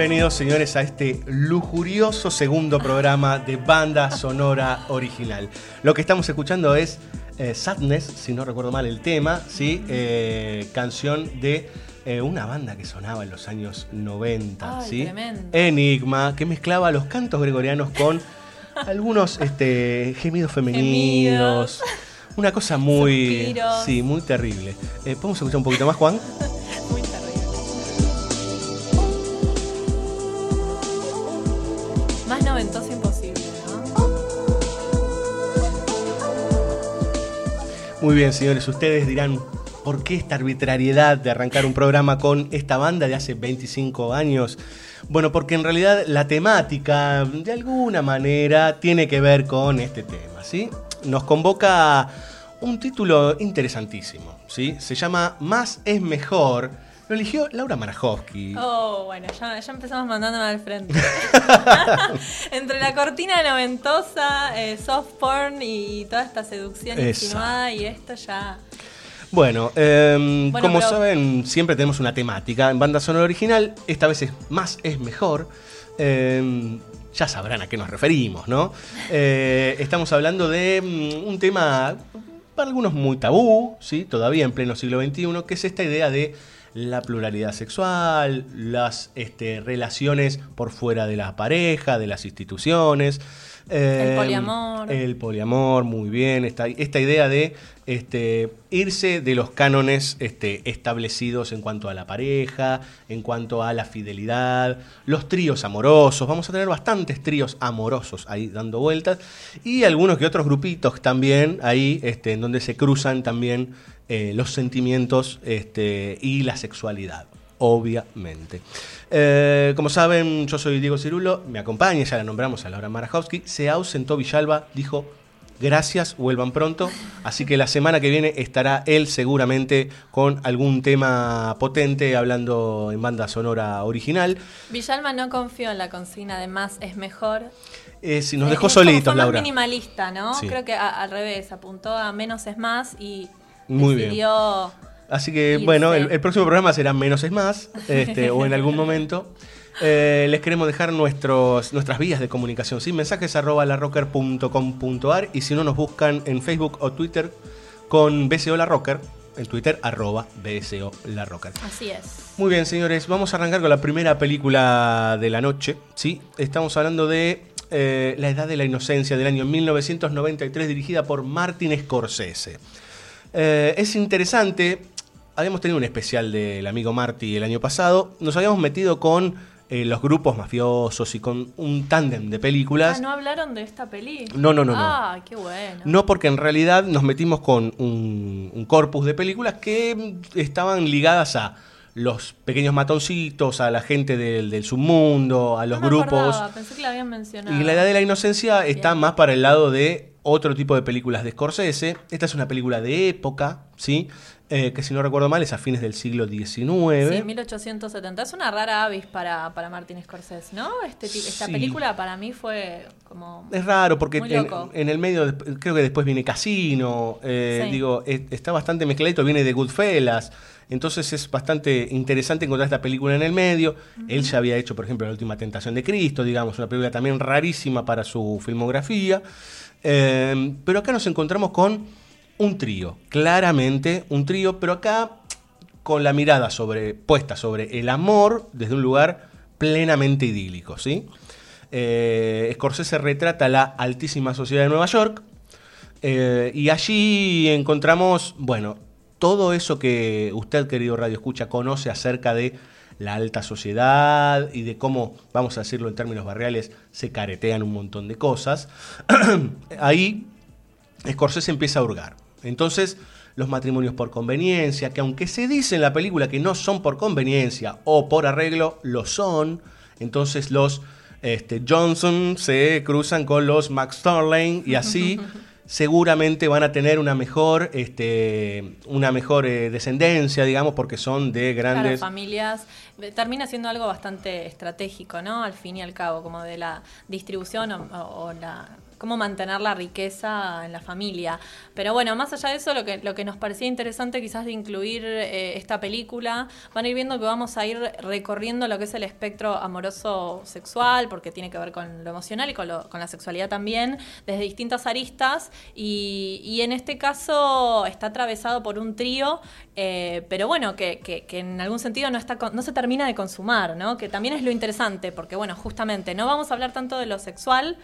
Bienvenidos señores a este lujurioso segundo programa de banda sonora original. Lo que estamos escuchando es eh, Sadness, si no recuerdo mal el tema, ¿sí? Eh, canción de eh, una banda que sonaba en los años 90, Ay, ¿sí? tremendo. Enigma, que mezclaba los cantos gregorianos con algunos este, gemidos femeninos. Gemidos. Una cosa muy, Suspiros. sí, muy terrible. ¿Podemos escuchar un poquito más, Juan? Más noventoso imposible. Muy bien, señores, ustedes dirán, ¿por qué esta arbitrariedad de arrancar un programa con esta banda de hace 25 años? Bueno, porque en realidad la temática, de alguna manera, tiene que ver con este tema, ¿sí? Nos convoca un título interesantísimo, ¿sí? Se llama Más es mejor. Lo eligió Laura Marajowski. Oh, bueno, ya, ya empezamos mandándome al frente. Entre la cortina noventosa, eh, soft porn y toda esta seducción insinuada y esto ya... Bueno, eh, Bueno, como pero- saben, siempre tenemos una temática en banda sonora original. Esta vez es más es mejor. Eh, ya sabrán a qué nos referimos, ¿no? Eh, estamos hablando de mm, un tema para algunos muy tabú, ¿sí? Todavía en pleno siglo XXI, que es esta idea de la pluralidad sexual, las este, relaciones por fuera de la pareja, de las instituciones. El Eh, poliamor. El poliamor, muy bien. Esta, esta idea de este, irse de los cánones este, establecidos en cuanto a la pareja, en cuanto a la fidelidad, los tríos amorosos. Vamos a tener bastantes tríos amorosos ahí dando vueltas. Y algunos que otros grupitos también ahí, este, en donde se cruzan también eh, los sentimientos este, y la sexualidad obviamente. Eh, como saben, yo soy Diego Cirulo, me acompaña, ya la nombramos a Laura Marajowski, se ausentó Villalba, dijo gracias, vuelvan pronto, así que la semana que viene estará él seguramente con algún tema potente hablando en banda sonora original. Villalma no confió en la consigna de más es mejor. Eh, si nos Eh, dejó es solitos, fue más Laura. minimalista, ¿no? Sí. Creo que a- al revés, apuntó a menos es más y Muy bien. decidió... Así que Irse. bueno, el, el próximo programa será Menos es Más, este, o en algún momento. Eh, les queremos dejar nuestros, nuestras vías de comunicación, ¿sí? mensajes arroba larrocker.com.ar y si no nos buscan en Facebook o Twitter con BSO La Rocker, en Twitter arroba BSO La Rocker. Así es. Muy bien, señores, vamos a arrancar con la primera película de la noche, ¿sí? Estamos hablando de eh, La Edad de la Inocencia del año 1993, dirigida por Martin Scorsese. Eh, es interesante, habíamos tenido un especial del amigo Marty el año pasado, nos habíamos metido con eh, los grupos mafiosos y con un tándem de películas. Ah, ¿no hablaron de esta peli? No, no, no, no. Ah, qué bueno. No, porque en realidad nos metimos con un, un corpus de películas que estaban ligadas a los pequeños matoncitos, a la gente del, del submundo, a los No me grupos. acordaba, pensé que la habían mencionado. Y la edad de la inocencia está más para el lado de otro tipo de películas de Scorsese. Esta es una película de época, ¿sí? Eh, que si no recuerdo mal es a fines del siglo XIX. Sí, 1870. Es una rara avis para, para Martin Scorsese, ¿no? Este, esta Sí. película para mí fue como... Es raro porque en, el medio creo que después viene Casino, eh, Sí. digo, es- está bastante mezcladito, viene de Goodfellas, entonces es bastante interesante encontrar esta película en el medio. Él ya había hecho, por ejemplo, La Última Tentación de Cristo, digamos, una película también rarísima para su filmografía. Eh, pero acá nos encontramos con un trío, claramente un trío, pero acá con la mirada sobre, puesta sobre el amor desde un lugar plenamente idílico, ¿sí? Eh, Scorsese retrata la altísima sociedad de Nueva York eh, y allí encontramos, bueno, todo eso que usted, querido Radio Escucha, conoce acerca de la alta sociedad y de cómo, vamos a decirlo en términos barriales, se caretean un montón de cosas. Ahí Scorsese empieza a hurgar. Entonces, los matrimonios por conveniencia, que aunque se dice en la película que no son por conveniencia o por arreglo, lo son. Entonces los este, Johnson se cruzan con los Max Starling y así seguramente van a tener una mejor, este, una mejor eh, descendencia, digamos, porque son de Claro, grandes... familias. eh, Termina siendo algo bastante estratégico, ¿no? Al fin y al cabo, como de la distribución o la cómo mantener la riqueza en la familia. Pero bueno, más allá de eso, lo que, lo que nos parecía interesante quizás de incluir eh, esta película, van a ir viendo que vamos a ir recorriendo lo que es el espectro amoroso sexual, porque tiene que ver con lo emocional y con, lo- con la sexualidad también, desde distintas aristas. Y, y en este caso está atravesado por un trío, eh, pero bueno, que, que- que en algún sentido no, está no se termina de consumar, ¿no? Que también es lo interesante, porque bueno, justamente no vamos a hablar tanto de lo sexual,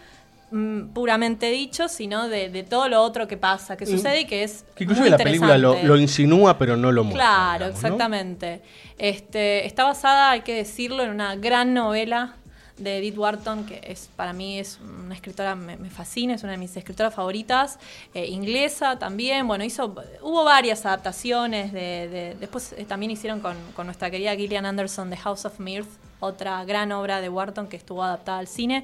mm, puramente dicho, sino de, de todo lo otro que pasa, que sucede y que es. Que inclusive muy la película lo, insinúa, pero no lo muestra. Claro, digamos, ¿no? exactamente. Este, está basada, hay que decirlo, en una gran novela de Edith Wharton, que es para mí es una escritora, me, me fascina, es una de mis escritoras favoritas, eh, inglesa también, bueno, hizo, hubo varias adaptaciones, de, de- después eh, también hicieron con, con nuestra querida Gillian Anderson The House of Mirth, otra gran obra de Wharton que estuvo adaptada al cine,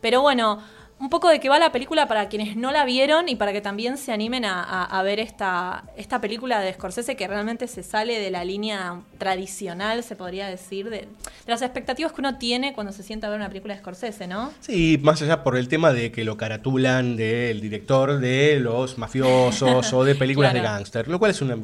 pero bueno, un poco de qué va la película para quienes no la vieron y para que también se animen a, a- a ver esta, esta película de Scorsese que realmente se sale de la línea tradicional, se podría decir, de, de las expectativas que uno tiene cuando se sienta a ver una película de Scorsese, ¿no? Sí, más allá por el tema de que lo caratulan del director de los mafiosos o de películas de gángster, lo cual es una,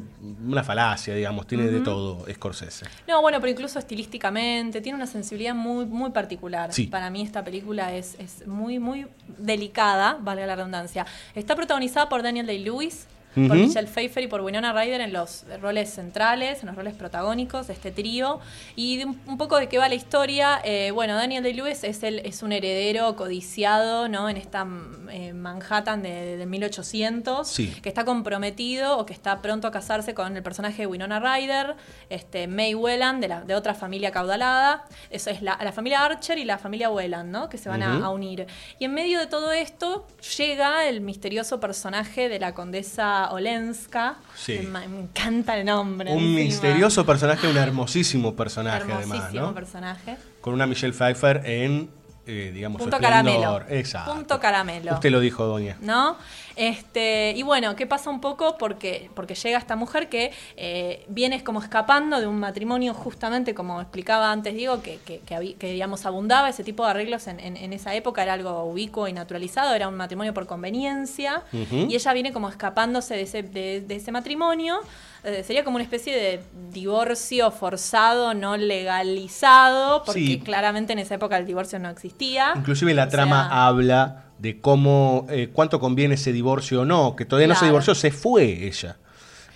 una falacia, digamos, tiene de todo Scorsese. No, bueno, pero incluso estilísticamente, tiene una sensibilidad muy, muy particular. Sí. Para mí esta película es, es muy, muy delicada, valga la redundancia. Está protagonizada por Daniel Day-Lewis, por. Michelle Pfeiffer y por Winona Ryder en los roles centrales, en los roles protagónicos de este trío. Y de un, un poco de qué va la historia. eh, bueno, Daniel Day-Lewis es, el, es un heredero codiciado, ¿no? En esta eh, Manhattan de, de 1800 Sí. que está comprometido o que está pronto a casarse con el personaje de Winona Ryder, este, May Whelan, de, la, de otra familia caudalada. Eso es la, la familia Archer y la familia Whelan, ¿no? Que se van a, unir. Y en medio de todo esto llega el misterioso personaje de la condesa Olenska. Sí. Me, me encanta el nombre. Un encima. misterioso personaje, un hermosísimo personaje además, Hermosísimo ¿no? personaje. Con una Michelle Pfeiffer en, eh, digamos, Punto esplendor. caramelo. Exacto. Punto caramelo. Usted lo dijo, doña. ¿no? Este, y bueno, ¿qué pasa un poco? Porque, porque llega esta mujer que eh, viene como escapando de un matrimonio justamente, como explicaba antes Diego, que, que, que, que, digamos abundaba ese tipo de arreglos en, en- en esa época, era algo ubicuo y naturalizado, era un matrimonio por conveniencia, y ella viene como escapándose de ese, de, de ese matrimonio. Eh, sería como una especie de divorcio forzado, no legalizado, porque Sí. claramente en esa época el divorcio no existía. Inclusive la O trama sea, habla de cómo, eh, cuánto conviene ese divorcio o no, que todavía no se divorció, se fue ella.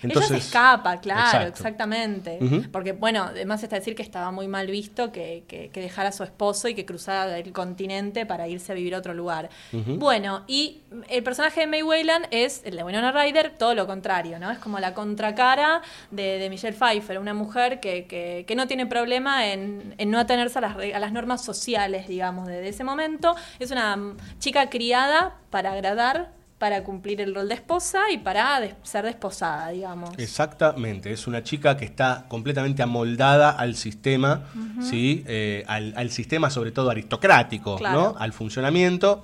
Entonces, ella se escapa, claro, Exacto. exactamente. Porque, bueno, además está decir que estaba muy mal visto que, que- que dejara a su esposo y que cruzara el continente para irse a vivir a otro lugar. Bueno, y el personaje de May Wayland es, el de Winona Ryder, todo lo contrario, ¿no? Es como la contracara de, de Michelle Pfeiffer, una mujer que, que- que no tiene problema en, en no atenerse a las, a las normas sociales, digamos, de, de ese momento. Es una chica criada para agradar, para cumplir el rol de esposa y para des- ser desposada, digamos. Exactamente, es una chica que está completamente amoldada al sistema, ¿sí? Eh, al, al sistema sobre todo aristocrático, Claro. ¿no? Al funcionamiento,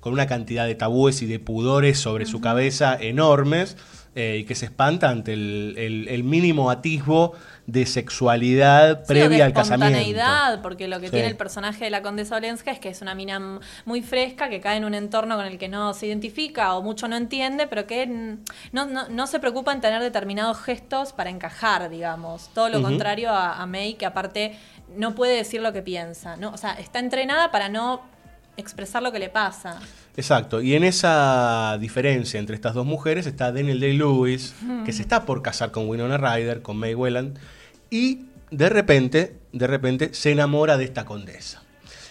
con una cantidad de tabúes y de pudores sobre su cabeza enormes eh, y que se espanta ante el, el- el mínimo atisbo de sexualidad Sí, previa de al casamiento. espontaneidad, porque lo que Sí. tiene el personaje de la condesa Olenska es que es una mina muy fresca, que cae en un entorno con el que no se identifica o mucho no entiende, pero que no, no, no se preocupa en tener determinados gestos para encajar, digamos. Todo lo contrario a, a May, que aparte no puede decir lo que piensa. ¿no? O sea, está entrenada para no expresar lo que le pasa. Exacto, y en esa diferencia entre estas dos mujeres está Daniel Day-Lewis, que se está por casar con Winona Ryder, con May Welland, y de repente, de repente se enamora de esta condesa.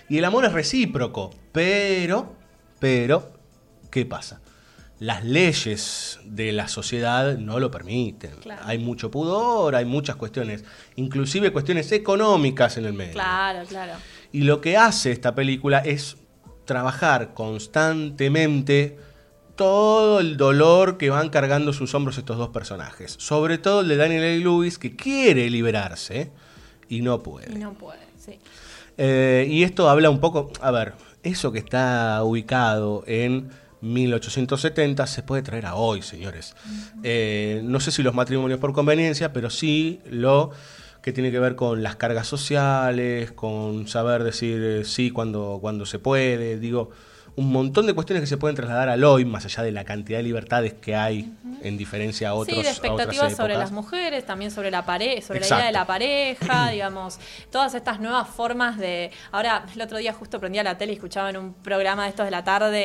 Y el amor es recíproco, pero, pero, ¿qué pasa? Las leyes de la sociedad no lo permiten. Claro. Hay mucho pudor, hay muchas cuestiones, inclusive cuestiones económicas en el medio. Claro, claro. Y lo que hace esta película es trabajar constantemente todo el dolor que van cargando sus hombros estos dos personajes. Sobre todo el de Daniel A. Lewis, que quiere liberarse y no puede. Y no puede, sí. Eh, y esto habla un poco, a ver, eso que está ubicado en 1870 se puede traer a hoy, señores. Eh, no sé si los matrimonios por conveniencia, pero sí lo que tiene que ver con las cargas sociales, con saber decir eh, sí cuando, cuando se puede, digo, un montón de cuestiones que se pueden trasladar al hoy, más allá de la cantidad de libertades que hay en diferencia a otros sí, de expectativas sobre las mujeres, también sobre la pareja, sobre Exacto. la idea de la pareja, digamos, todas estas nuevas formas de. Ahora, el otro día justo prendía la tele y escuchaba en un programa de estos de la tarde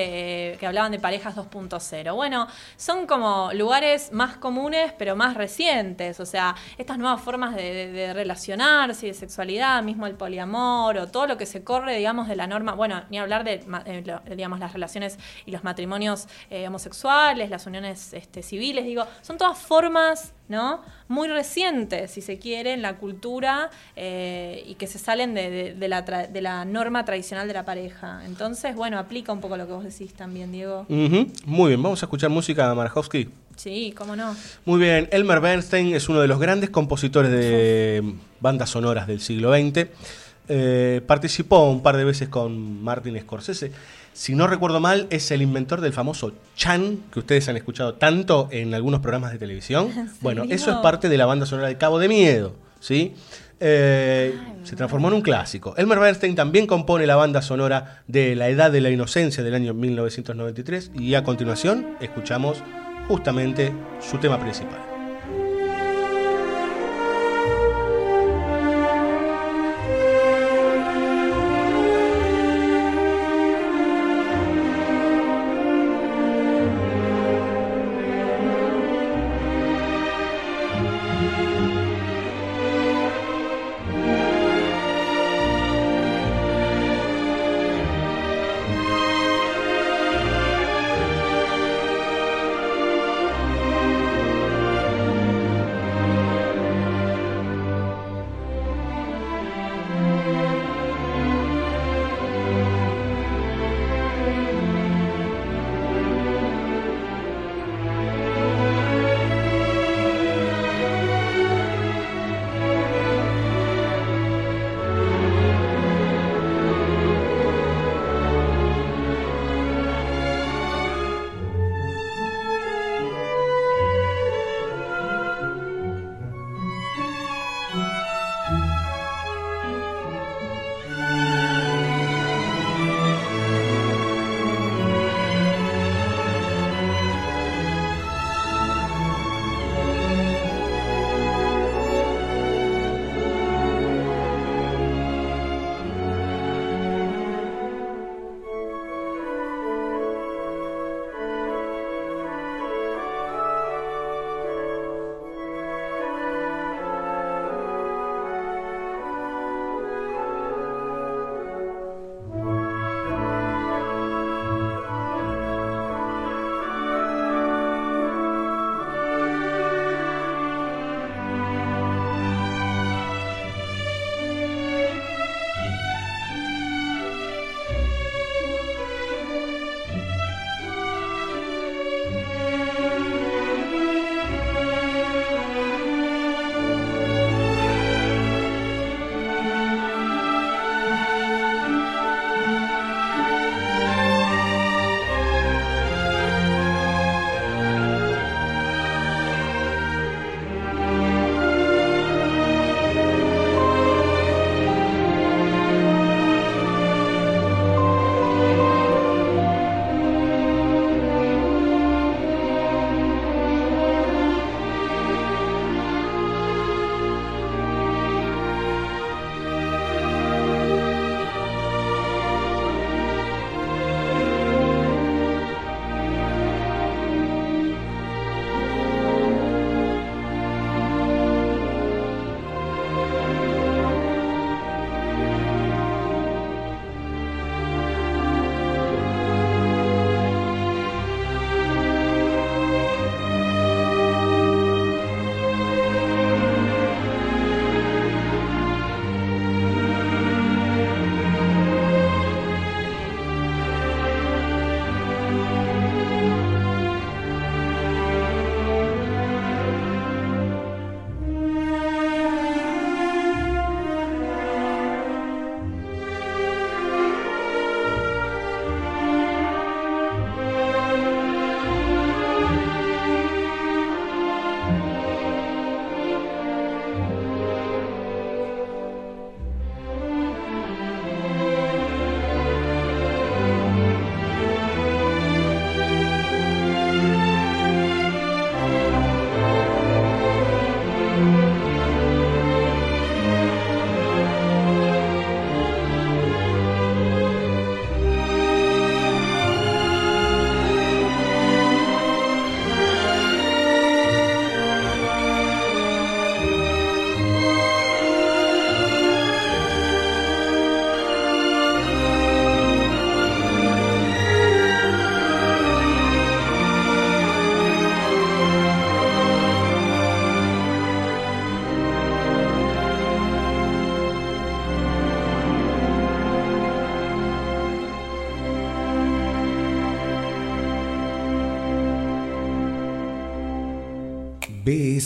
eh, que hablaban de parejas 2.0. Bueno, son como lugares más comunes, pero más recientes. O sea, estas nuevas formas de, de- de relacionarse y de sexualidad, mismo el poliamor o todo lo que se corre, digamos, de la norma. Bueno, ni hablar de, lo- digamos, las relaciones y los matrimonios eh, homosexuales, las uniones este, civiles, digo, son todas formas, ¿no? Muy recientes, si se quiere, en la cultura eh, y que se salen de, de- de la tra- de la norma tradicional de la pareja. Entonces, bueno, aplica un poco lo que vos decís también, Diego. Muy bien, vamos a escuchar música de Marajowski. Sí, cómo no. Muy bien, Elmer Bernstein es uno de los grandes compositores de bandas sonoras del siglo XX. Eh, participó un par de veces con Martin Scorsese. Si no recuerdo mal, es el inventor del famoso Chan, que ustedes han escuchado tanto en algunos programas de televisión. Bueno, eso es parte de la banda sonora de Cabo de Miedo, ¿sí? Eh, se transformó en un clásico. Elmer Bernstein también compone la banda sonora de La Edad de la Inocencia del año 1993 y a continuación escuchamos justamente su tema principal.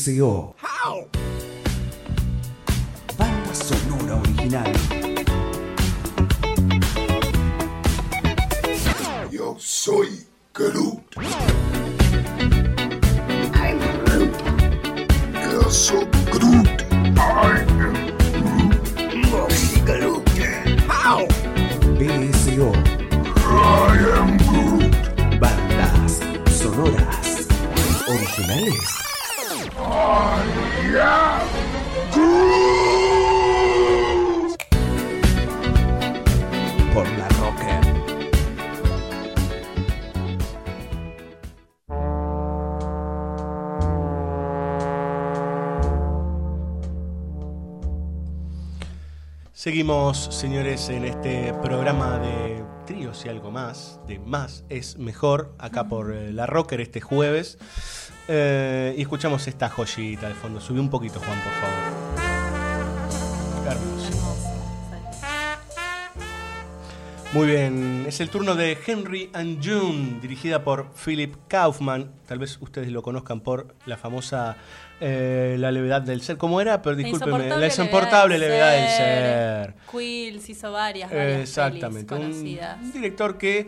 BSO. Seguimos, señores, en este programa de tríos y algo más, de más es mejor, acá por eh, La Rocker este jueves. Eh, y escuchamos esta joyita de fondo. Subí un poquito, Juan, por favor. Hermoso. Muy bien, es el turno de Henry and June, dirigida por Philip Kaufman. Tal vez ustedes lo conozcan por la famosa eh, La levedad del ser. ¿Cómo era? Pero discúlpenme, la insoportable levedad del ser. Quills hizo varias, varias Exactamente, un, director que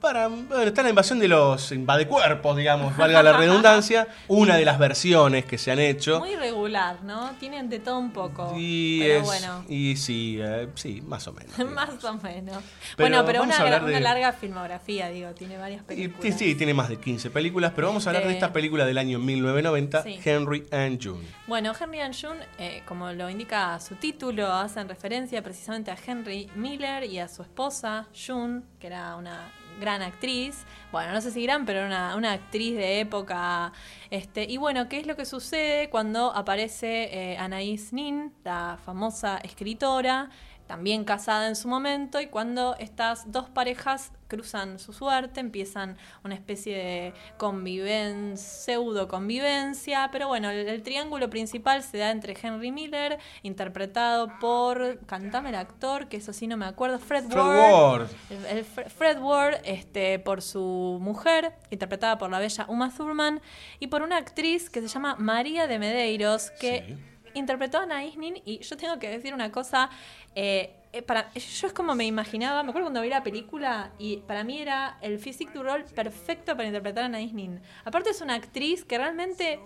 para bueno, está la invasión de los invadecuerpos, digamos, valga la redundancia, una de las versiones que se han hecho. Muy regular, ¿no? Tienen de todo un poco. y pero es- bueno, y sí, eh, sí, más o menos. más o menos. Pero bueno, pero una, de- larga filmografía, digo, tiene varias Y, películas. sí, sí, tiene más de 15 películas, pero vamos a hablar de esta película del año 1990, Sí. Henry and June. Bueno, Henry and June, eh, como lo indica su título, hacen referencia precisamente a Henry Miller y a su esposa, June, que era una gran actriz. Bueno, no sé si gran, pero una, una actriz de época. Este, y bueno, ¿qué es lo que sucede cuando aparece eh, Anaïs Nin, la famosa escritora? También casada en su momento, y cuando estas dos parejas cruzan su suerte, empiezan una especie de convivencia, pseudo convivencia, pero bueno, el, el triángulo principal se da entre Henry Miller, interpretado por, cantame el actor, que eso sí no me acuerdo, Fred, Fred Ward, Ward. el- el Fre- Fred Ward, este, por su mujer, interpretada por la bella Uma Thurman, y por una actriz que se llama María de Medeiros, que Sí. Interpretó a Anaïs Nin, y yo tengo que decir una cosa, eh, para, yo es como me imaginaba, me acuerdo cuando vi la película, y para mí era el physique du rol perfecto para interpretar a Anaïs Nin. Aparte es una actriz que realmente...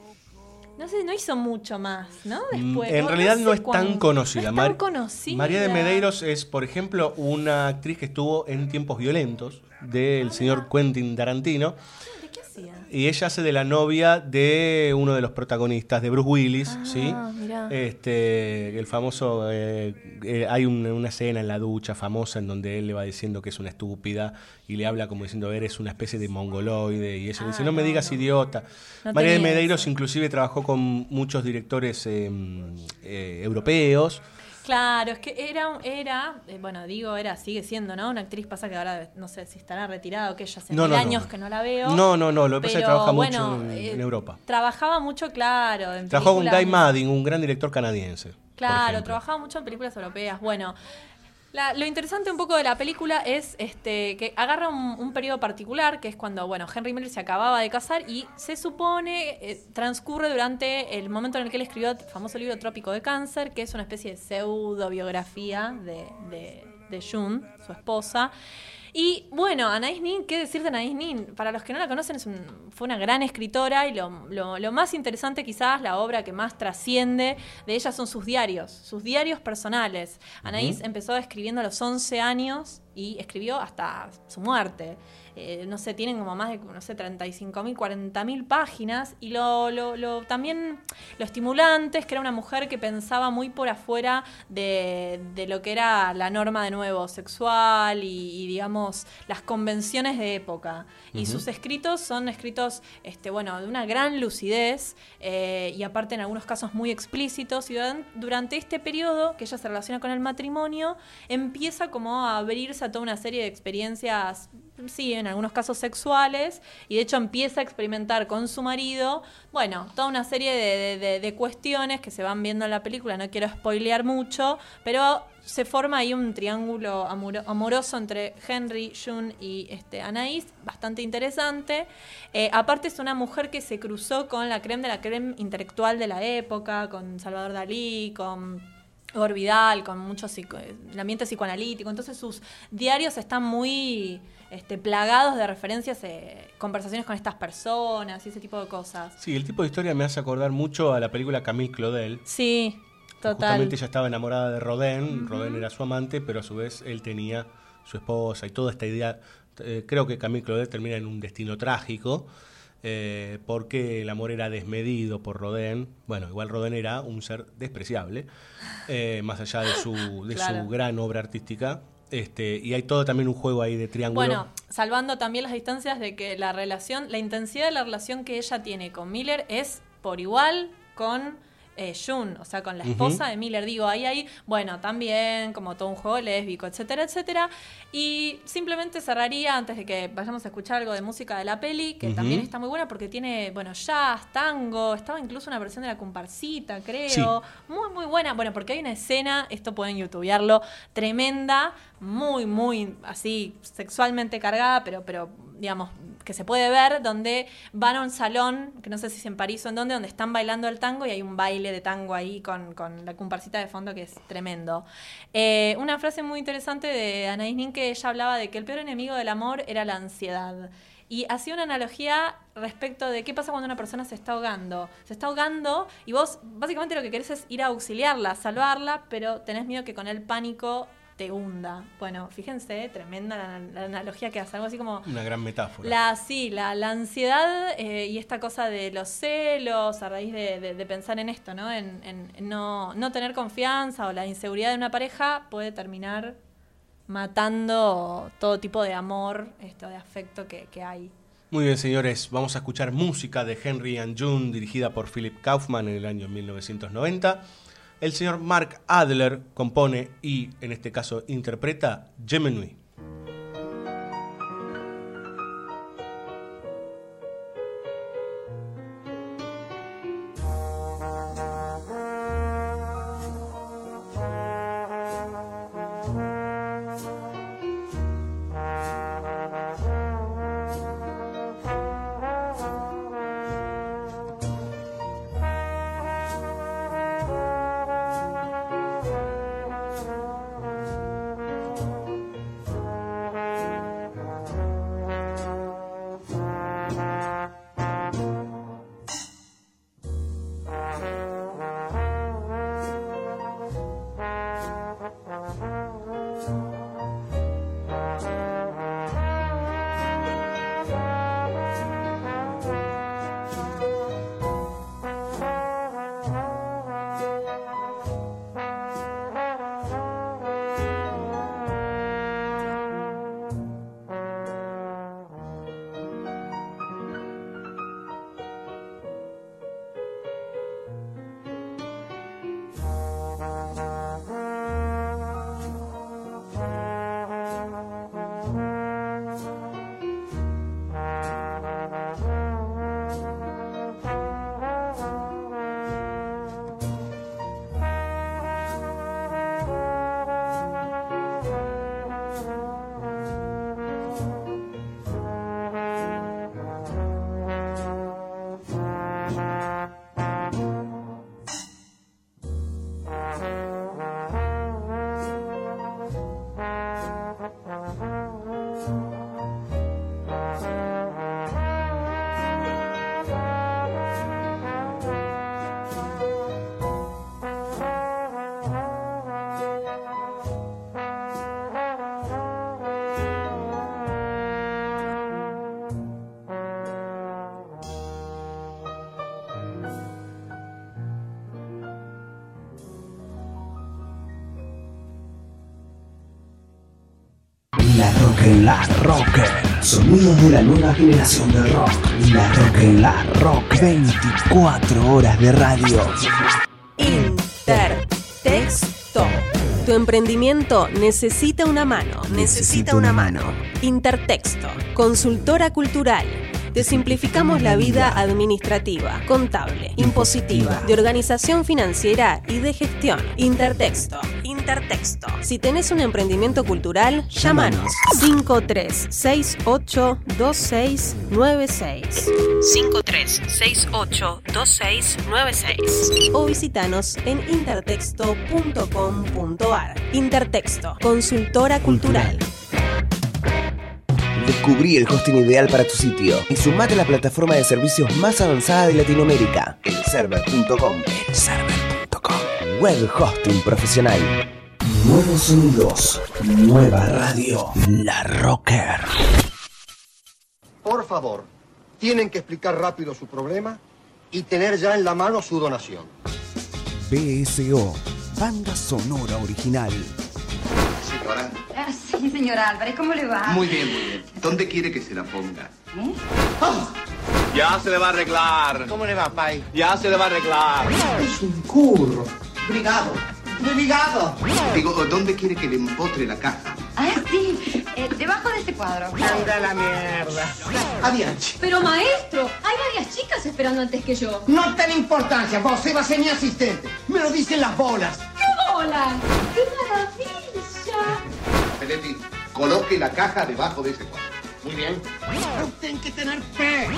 No sé, no hizo mucho más, ¿no? Después, Mm, en no- realidad sé no es cuán- tan conocida. No es tan Mar- conocida. María de Medeiros es, por ejemplo, una actriz que estuvo en Tiempos Violentos del señor Quentin Tarantino. Y ella hace de la novia de uno de los protagonistas, de Bruce Willis, Ah, ¿sí? mirá. Este, el famoso, eh, eh, hay un- una escena en la ducha famosa en donde él le va diciendo que es una estúpida y le habla como diciendo, eres una especie de mongoloide y ella le dice, Ah, no me digas no. idiota. No María de Medeiros eso. inclusive trabajó con muchos directores eh, eh, europeos. Claro, es que era, un- era eh, bueno, digo, era, sigue siendo, ¿no? Una actriz pasa que ahora no sé si estará retirada o que ya hace No, mil no, no. años que no la veo. No, no, no, lo que pasa es que trabaja bueno, mucho en, eh, en Europa. Trabajaba mucho, claro. En Trabajó con Guy Madding, un gran director canadiense. Claro, trabajaba mucho en películas europeas. Bueno, la- lo interesante un poco de la película es este que agarra un, periodo particular, que es cuando, bueno, Henry Miller se acababa de casar y se supone eh, transcurre durante el momento en el que él escribió el famoso libro Trópico de Cáncer, que es una especie de pseudo biografía de, de, de June, su esposa. Y bueno, Anaïs Nin, ¿qué decir de Anaïs Nin? Para los que no la conocen, es un- fue una gran escritora y lo, lo- lo más interesante quizás, la obra que más trasciende de ella son sus diarios, sus diarios personales. Anaïs empezó escribiendo a los 11 años y escribió hasta su muerte. Eh, no sé, tienen como más de, no sé, 35.000, 40.000 páginas. Y lo, lo- lo- también lo estimulante es que era una mujer que pensaba muy por afuera de, de lo que era la norma de nuevo sexual y, y, digamos, las convenciones de época. Y sus escritos son escritos, este, bueno, de una gran lucidez eh, y aparte en algunos casos muy explícitos. Y duran- durante este periodo, que ella se relaciona con el matrimonio, empieza como a abrirse a toda una serie de experiencias, sí, en algunos casos sexuales, y de hecho empieza a experimentar con su marido, bueno, toda una serie de, de- cuestiones que se van viendo en la película, no quiero spoilear mucho, pero se forma ahí un triángulo amoro- amoroso entre Henry, June y este, Anaís, bastante interesante. Eh, aparte es una mujer que se cruzó con la creme de la creme intelectual de la época, con Salvador Dalí, con Vidal, con mucho el ambiente psicoanalítico. Entonces sus diarios están muy este, plagados de referencias, eh, conversaciones con estas personas y ese tipo de cosas. Sí, el tipo de historia me hace acordar mucho a la película Camille Claudel. Sí, total. Justamente ella estaba enamorada de Rodin, Rodin era su amante, pero a su vez él tenía su esposa y toda esta idea. eh, creo que Camille Claudel termina en un destino trágico, eh, porque el amor era desmedido por Rodin. Bueno, igual Rodin era un ser despreciable, eh, más allá de su, de Claro. su gran obra artística. Este, y hay todo también un juego ahí de triángulo. Bueno, salvando también las distancias de que la relación, la intensidad de la relación que ella tiene con Miller es por igual con eh, June, o sea, con la esposa de Miller. Digo, ahí, ahí, bueno, también como todo un juego lésbico, etcétera, etcétera. Y simplemente cerraría, antes de que vayamos a escuchar algo de música de la peli, que también está muy buena porque tiene, bueno, jazz, tango, estaba incluso una versión de la comparsita, creo. Sí. Muy, muy buena. Bueno, porque hay una escena, esto pueden youtubearlo, tremenda, muy, muy así, sexualmente cargada, pero, pero digamos, que se puede ver, donde van a un salón, que no sé si es en París o en dónde, donde están bailando el tango y hay un baile de tango ahí con, con la comparsita de fondo que es tremendo. Eh, una frase muy interesante de Anaïs Nin que ella hablaba de que el peor enemigo del amor era la ansiedad. Y hacía una analogía respecto de qué pasa cuando una persona se está ahogando. Se está ahogando y vos básicamente lo que querés es ir a auxiliarla, salvarla, pero tenés miedo que con el pánico te hunda. Bueno, fíjense, tremenda la, la analogía que hace, algo así como... Una gran metáfora. La, sí, la, la ansiedad eh, y esta cosa de los celos a raíz de, de- de pensar en esto, ¿no? En, en- en no, no tener confianza o la inseguridad de una pareja puede terminar matando todo tipo de amor, esto de afecto que, que hay. Muy bien, señores, vamos a escuchar música de Henry and June, dirigida por Philip Kaufman en el año 1990. El señor Mark Adler compone y, en este caso, interpreta Gemini. Rocker. Sonidos de la nueva generación del rock. La Rocker, la Rock. 24 horas de radio. Intertexto. Tu emprendimiento necesita una mano. Necesita una mano. Intertexto. Consultora cultural. Te simplificamos la vida administrativa, contable, impositiva, de organización financiera y de gestión. Intertexto. Intertexto. Si tenés un emprendimiento cultural, llámanos 53682696 53682696 o visitanos en intertexto.com.ar. Intertexto, consultora cultural. Descubrí el hosting ideal para tu sitio y sumate a la plataforma de servicios más avanzada de Latinoamérica, elserver.com. Elserver.com. Web hosting profesional. Nuevos sonidos, nueva radio, La Rocker. Por favor, tienen que explicar rápido su problema y tener ya en la mano su donación. BSO, banda sonora original. Señora, Ah, sí, señor Álvarez, ¿cómo le va? muy bien, muy bien. ¿Dónde quiere que se la ponga? ¿Eh? Ya se le va a arreglar. ¿Cómo le va, Pai? Ya se le va a arreglar. Es un curro. Brigado. Brigado. Digo, ¿dónde quiere que le empotre la caja? Ah, sí, eh, debajo de este cuadro. Anda la mierda. Adiante. Pero maestro, hay varias chicas esperando antes que yo. No ten importancia, vos ibas a ser mi asistente. Me lo dicen las bolas. ¡Qué bola! ¡Qué maravilla! Peletti, coloque la caja debajo de ese cuadro. Muy bien. Pero tienen que tener fe.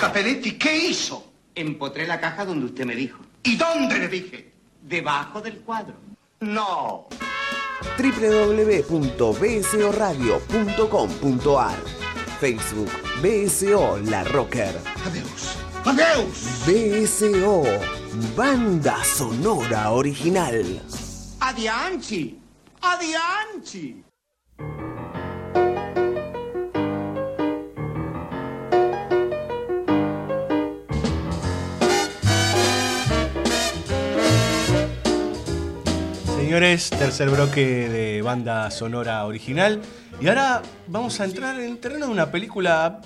Capelletti, ¿qué hizo? Empotré la caja donde usted me dijo. ¿Y dónde le dije? Debajo del cuadro. No. www.bsoradio.com.ar Facebook BSO La Rocker. Adiós. Adiós. BSO, banda sonora original. Adianchi. Adianchi. Señores, tercer bloque de banda sonora original. Y ahora vamos a entrar en terreno de una película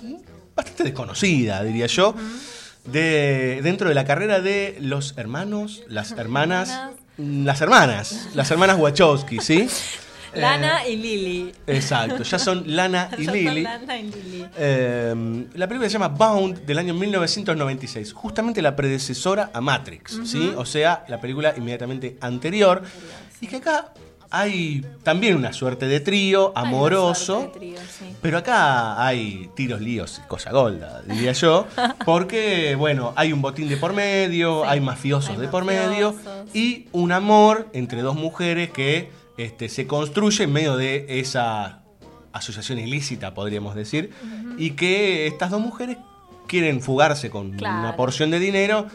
bastante desconocida, diría yo. De, dentro de la carrera de los hermanos, las hermanas, las hermanas, las hermanas Wachowski, ¿sí? Lana y Lily. Exacto, ya son Lana y Ya son Lily. Lana y Lily. Eh, la película se llama Bound del año 1996, justamente la predecesora a Matrix, ¿sí? O sea, la película inmediatamente anterior. Y que acá hay también una suerte de trío amoroso. suerte de trío, sí. Pero acá hay tiros, líos y cosa golda, diría yo. Porque, bueno, hay un botín de por medio, Sí, hay mafiosos hay de por medio y un amor entre dos mujeres que este, se construye en medio de esa asociación ilícita, podríamos decir, y que estas dos mujeres quieren fugarse con Claro. una porción de dinero.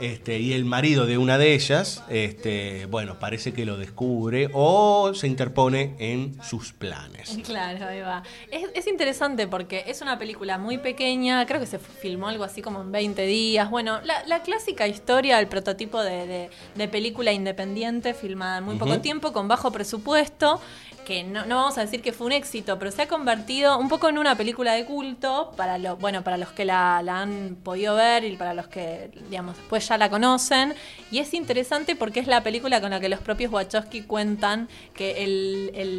Este, y el marido de una de ellas, este, bueno, parece que lo descubre o se interpone en sus planes. Claro, ahí va. Es, es interesante porque es una película muy pequeña, creo que se filmó algo así como en 20 días. Bueno, la, la clásica historia, el prototipo de, de- de película independiente filmada en muy poco tiempo, con bajo presupuesto, que no, vamos a decir que fue un éxito, pero se ha convertido un poco en una película de culto para lo, bueno, para los que la, han podido ver y para los que, digamos, después ya la conocen. Y es interesante porque es la película con la que los propios Wachowski cuentan que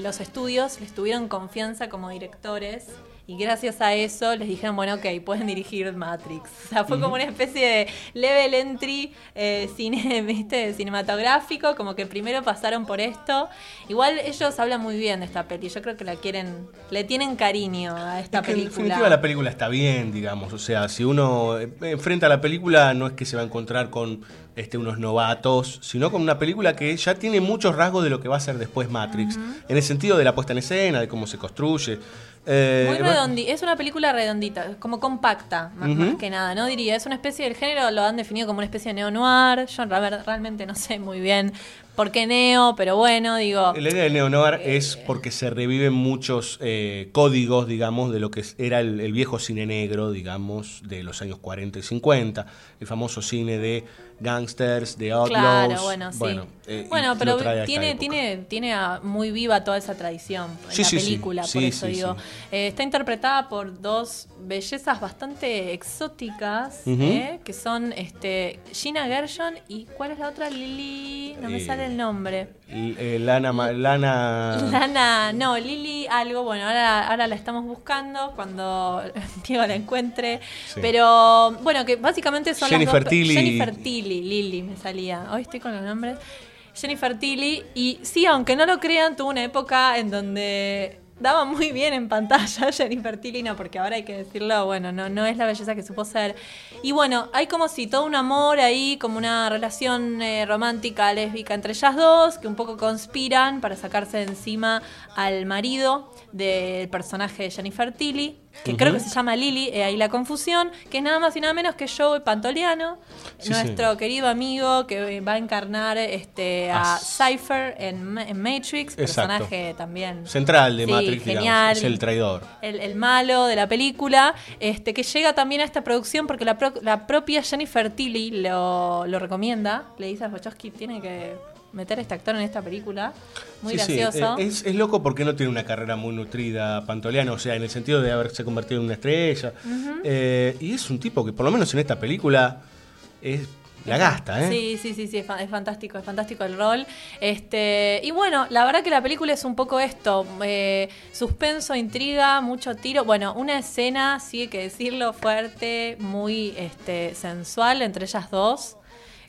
los estudios les tuvieron confianza como directores. Y gracias a eso les dijeron, bueno, ok, pueden dirigir Matrix. O sea, fue como una especie de level entry eh, cine, ¿viste? cinematográfico, como que primero pasaron por esto. Igual ellos hablan muy bien de esta peli. Yo creo que la quieren, le tienen cariño a esta Es que en película. definitiva la película está bien, digamos. O sea, si uno eh, enfrenta la película, no es que se va a encontrar con este, unos novatos, sino con una película que ya tiene muchos rasgos de lo que va a ser después Matrix. En el sentido de la puesta en escena, de cómo se construye. Eh, Muy redondi es una película redondita, como compacta, más, que nada, ¿no? Diría, es una especie del género, lo han definido como una especie de neo-noir. Yo realmente no sé muy bien por qué neo, pero bueno, digo. La idea del neo-noir es porque se reviven muchos eh, códigos, digamos, de lo que era el, el viejo cine negro, digamos, de los años 40 y 50. El famoso cine de gangsters, de outlaws. Claro, bueno, sí. Bueno, eh, pero tiene, tiene, tiene a- muy viva toda esa tradición en Sí, la sí, sí. película, por eso digo. Eh, está interpretada por dos bellezas bastante exóticas. ¿eh? que son este Gina Gershon y ¿cuál es la otra? Lily, no me Eh, sale el nombre. L- eh, Lana, Lana Lana, no, Lily algo, bueno, ahora, ahora la estamos buscando cuando Diego la encuentre. Sí. Pero bueno, que básicamente son Jennifer las dos. Tilly. Jennifer Tilly, Lily me salía. Hoy estoy con los nombres. Jennifer Tilly. Y sí, aunque no lo crean, tuvo una época en donde daba muy bien en pantalla Jennifer Tilly, no, porque ahora hay que decirlo, bueno, no, no es la belleza que supo ser. Y bueno, hay como si todo un amor ahí, como una relación eh, romántica, lésbica entre ellas dos, que un poco conspiran para sacarse de encima al marido del personaje de Jennifer Tilly, que creo que se llama Lily, eh, ahí la confusión, que es nada más y nada menos que Joe Pantoliano, Sí, nuestro querido amigo que va a encarnar este, a As- Cypher en, Ma- en Matrix, Exacto. personaje también Central de Sí, Matrix, digamos, genial. es el traidor. el, el malo de la película, este, que llega también a esta producción porque la, pro- la propia Jennifer Tilly lo, lo recomienda. Le dice a Wachowski, tiene que meter a este actor en esta película. Muy Sí, gracioso. eh, es, es loco porque no tiene una carrera muy nutrida Pantoliano, o sea, en el sentido de haberse convertido en una estrella. Eh, y es un tipo que, por lo menos en esta película, es, la gasta, ¿eh? Sí, sí, sí, sí, es fantástico, es fantástico el rol. Este, y bueno, la verdad que la película es un poco esto, eh, suspenso, intriga, mucho tiro. Bueno, una escena, sí hay que decirlo, fuerte, muy este, sensual entre ellas dos,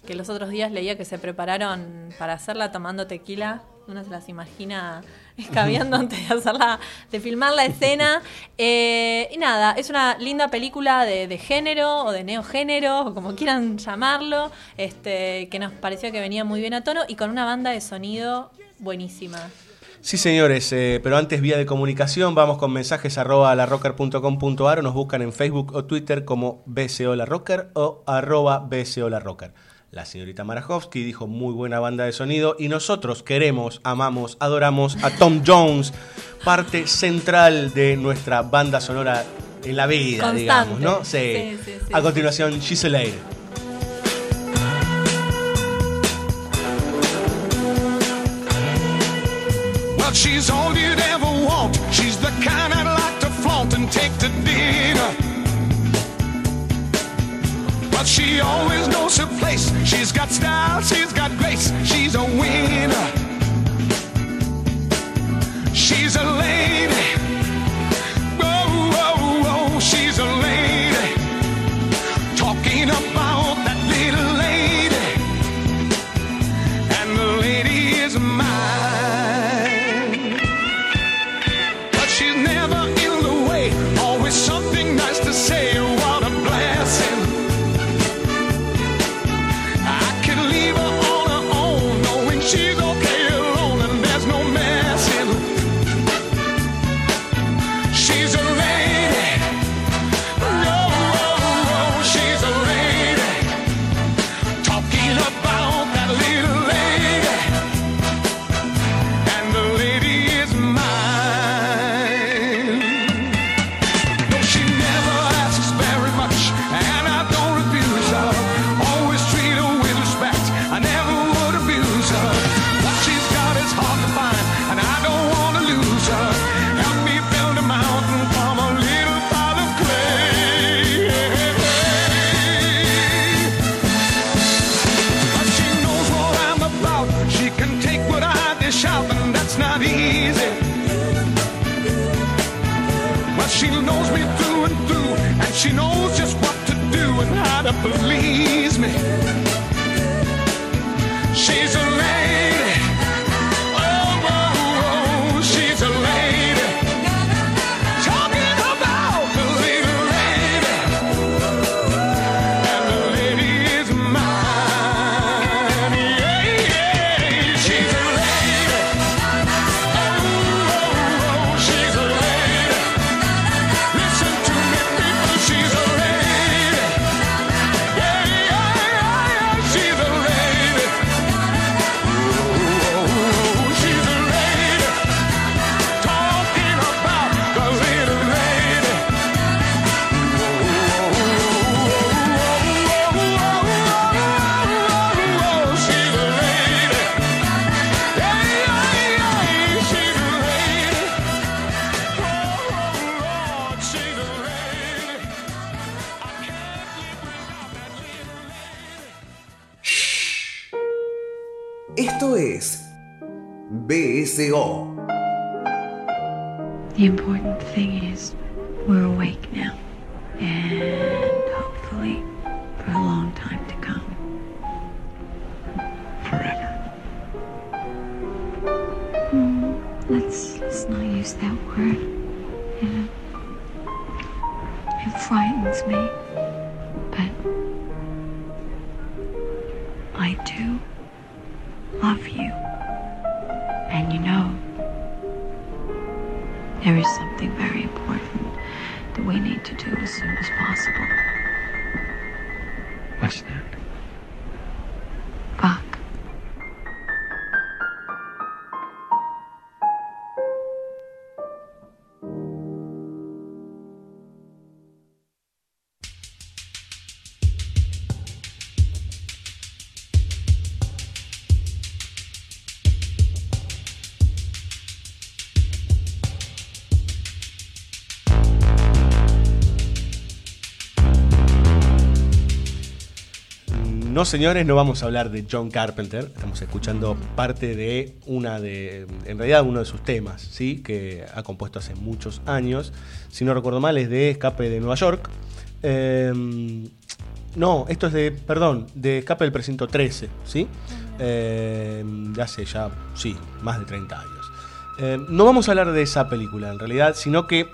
que los otros días leía que se prepararon para hacerla tomando tequila. Uno se las imagina escabeando antes de hacerla, de filmar la escena. Eh, y nada, es una linda película de, de género o de neogénero, o como quieran llamarlo, este, que nos pareció que venía muy bien a tono y con una banda de sonido buenísima. Sí, señores, eh, pero antes vía de comunicación, vamos con mensajes arroba larrocker.com.ar o nos buscan en Facebook o Twitter como BCO La Rocker o arroba BCO La Rocker. La señorita Marajowski dijo muy buena banda de sonido y nosotros queremos, amamos, adoramos a Tom Jones, parte central de nuestra banda sonora en la vida, Constante. digamos, ¿no? Sí, sí, sí, a continuación. Well, she's all you'd ever want. She's the kind I'd like to flaunt and take to dinner. She always knows her place. She's got style, she's got grace. She's a winner. She's a lady. Please me. No, señores, no vamos a hablar de John Carpenter. Estamos escuchando parte de una de. En realidad, uno de sus temas, ¿sí? Que ha compuesto hace muchos años. Si no recuerdo mal, es de Escape de Nueva York. Eh, no, esto es de. Perdón, de Escape del Precinto 13, ¿sí? Eh, de hace ya, sí, más de 30 años. Eh, no vamos a hablar de esa película, en realidad, sino que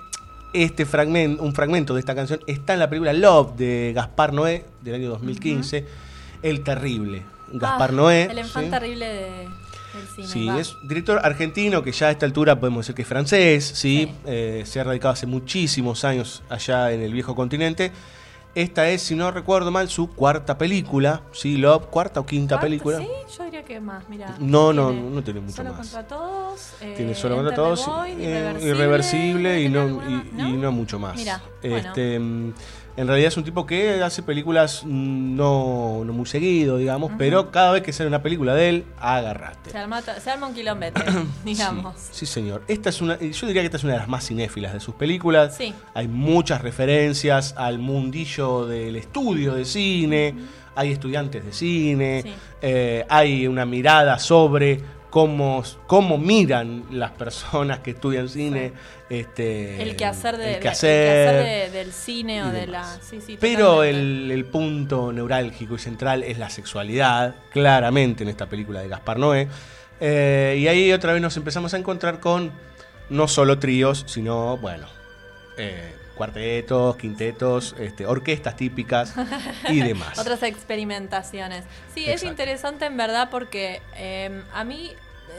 este fragmento, un fragmento de esta canción está en la película Love de Gaspar Noé del año 2015. El Terrible. Gaspar Ah, Noé. El enfant ¿sí? terrible de- del cine. Sí, va. es director argentino que ya a esta altura podemos decir que es francés, ¿sí? Eh, se ha radicado hace muchísimos años allá en el viejo continente. Esta es, si no recuerdo mal, su cuarta película, ¿sí? Love, cuarta o quinta película. Sí, yo diría que más, mira. No, no, Tiene no tiene mucho Solo más. contra todos. eh, Tiene solo contra todos, eh, irreversible, irreversible y ¿tiene no, y, más? y no mucho más. Mira. Este, en realidad es un tipo que hace películas mm, no, no muy seguido, digamos, pero cada vez que sale una película de él, agarrate. Se arma, se arma un quilombete, digamos. Sí, señor. Esta es una, yo diría que esta es una de las más cinéfilas de sus películas. Sí. Hay muchas referencias al mundillo del estudio de cine, hay estudiantes de cine, Sí. eh, hay una mirada sobre cómo, cómo miran las personas que estudian cine. Este, El quehacer, de, el quehacer. el quehacer de- del cine o de la. Sí, sí, Pero el, el punto neurálgico y central es la sexualidad, claramente en esta película de Gaspar Noé. Eh, y ahí otra vez nos empezamos a encontrar con no solo tríos, sino, bueno, eh, cuartetos, quintetos, este, orquestas típicas y demás. Otras experimentaciones. Sí, es interesante en verdad porque eh, a mí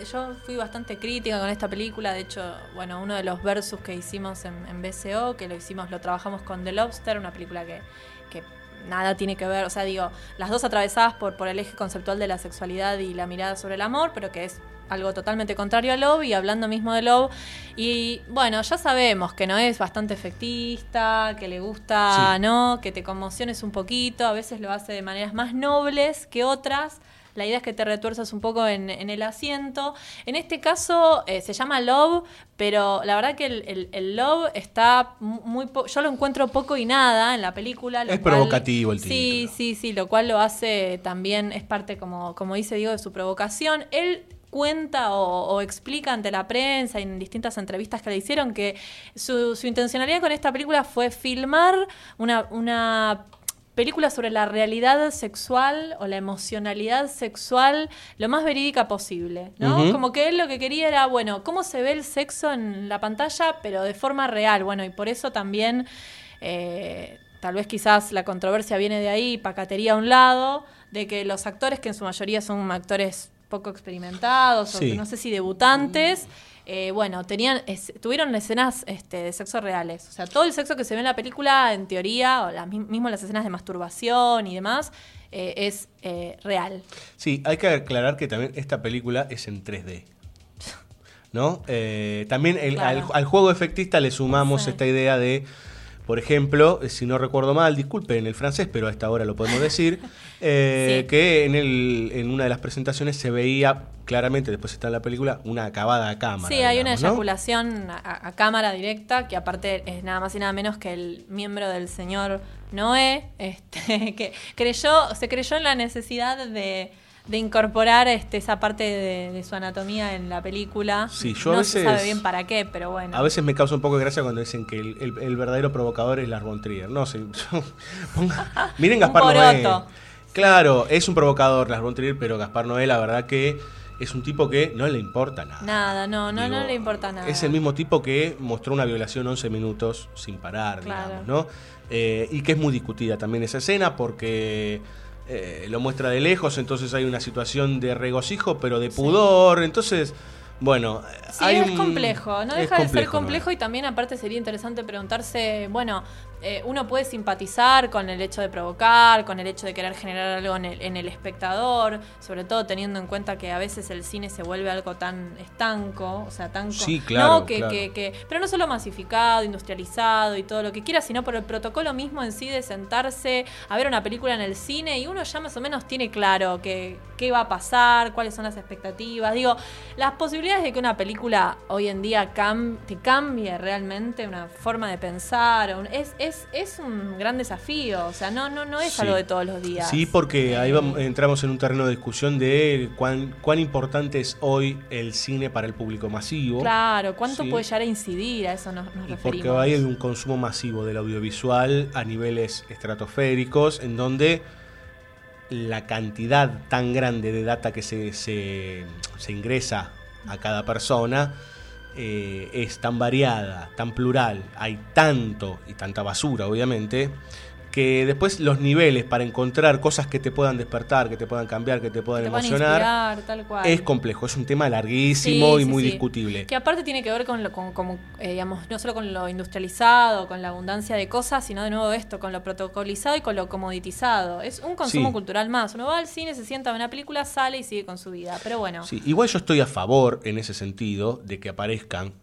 yo fui bastante crítica con esta película. De hecho, bueno, uno de los versus que hicimos en, en BCO, que lo hicimos, lo trabajamos con The Lobster, una película que, que nada tiene que ver, o sea, digo, las dos atravesadas por, por el eje conceptual de la sexualidad y la mirada sobre el amor, pero que es algo totalmente contrario a Love y hablando mismo de Love. Y bueno, ya sabemos que no es bastante efectista, que le gusta, Sí. ¿no? Que te conmociones un poquito, a veces lo hace de maneras más nobles que otras. La idea es que te retuerzas un poco en, en el asiento. En este caso eh, se llama Love, pero la verdad que el, el- el Love está mu- muy... po- yo lo encuentro poco y nada en la película. lo Es cual- provocativo el Sí, sí, sí, lo cual lo hace también, es parte, como, como dice Diego, de su provocación. Él cuenta o, o explica ante la prensa y en distintas entrevistas que le hicieron que su, su intencionalidad con esta película fue filmar una, una película sobre la realidad sexual o la emocionalidad sexual lo más verídica posible, ¿no? Como que él lo que quería era, bueno, cómo se ve el sexo en la pantalla, pero de forma real, bueno, y por eso también eh, tal vez quizás la controversia viene de ahí, pacatería a un lado, de que los actores, que en su mayoría son actores poco experimentados, Sí. o no sé si debutantes, eh, bueno, tenían, es- tuvieron escenas este, de sexo reales. O sea, todo el sexo que se ve en la película, en teoría, o las, mi- mismo las escenas de masturbación y demás, eh, es eh, real. Sí, hay que aclarar que también esta película es en 3D. ¿No? También el- Claro. al, al juego efectista le sumamos Sí. esta idea de, por ejemplo, eh, si no recuerdo mal, disculpen el francés, pero a esta hora lo podemos decir, eh, Sí. que en, el, en una de las presentaciones se veía claramente, después está en la película, una acabada a cámara. Sí, hay una eyaculación a, a cámara directa, que aparte es nada más y nada menos que el miembro del señor Noé, este, que creyó, se creyó en la necesidad de, de incorporar este, esa parte de, de su anatomía en la película. Sí, yo a no se veces- sabe bien para qué, pero bueno. A veces me causa un poco de gracia cuando dicen que el, el- el verdadero provocador es Lars von Trier. No sé. miren Gaspar Noé. Claro, es un provocador Lars von Trier, pero Gaspar Noé, la verdad que es un tipo que no le importa nada. Nada, no, no, no le importa nada. Es el mismo tipo que mostró una violación 11 minutos sin parar, Claro. digamos, ¿no? Eh, y que es muy discutida también esa escena porque eh, lo muestra de lejos, entonces hay una situación de regocijo, pero de pudor. Entonces, bueno, Sí, hay es un- complejo, no deja de ser complejo, ¿no? complejo y también aparte sería interesante preguntarse, bueno, eh, uno puede simpatizar con el hecho de provocar, con el hecho de querer generar algo en el, en el espectador, sobre todo teniendo en cuenta que a veces el cine se vuelve algo tan estanco, o sea, tan... Sí, claro, no, que, claro. que- que- pero no solo masificado, industrializado y todo lo que quiera, sino por el protocolo mismo en sí de sentarse a ver una película en el cine y uno ya más o menos tiene claro que, qué va a pasar, cuáles son las expectativas. Digo, las posibilidades de que una película hoy en día cam- te cambie realmente una forma de pensar o un- es, es, es un gran desafío, o sea, no, no, no es Sí. algo de todos los días. Sí, porque ahí vamos- entramos en un terreno de discusión de cuán, cuán importante es hoy el cine para el público masivo. Claro, ¿cuánto Sí. puede llegar a incidir? A eso nos, nos Y porque referimos. hay un consumo masivo del audiovisual a niveles estratosféricos, en donde la cantidad tan grande de data que se, se, se ingresa a cada persona eh, es tan variada, tan plural, hay tanto y tanta basura, obviamente, que después los niveles para encontrar cosas que te puedan despertar, que te puedan cambiar, que te puedan Te van a emocionar, inspirar, tal cual. es complejo, es un tema larguísimo Sí, y sí, muy sí. discutible. Que aparte tiene que ver con, lo, con eh, digamos, no solo con lo industrializado, con la abundancia de cosas, sino de nuevo esto, con lo protocolizado y con lo comoditizado. Es un consumo cultural más. Uno va al cine, se sienta a una película, sale y sigue con su vida. Pero bueno, Sí, igual yo estoy a favor en ese sentido de que aparezcan,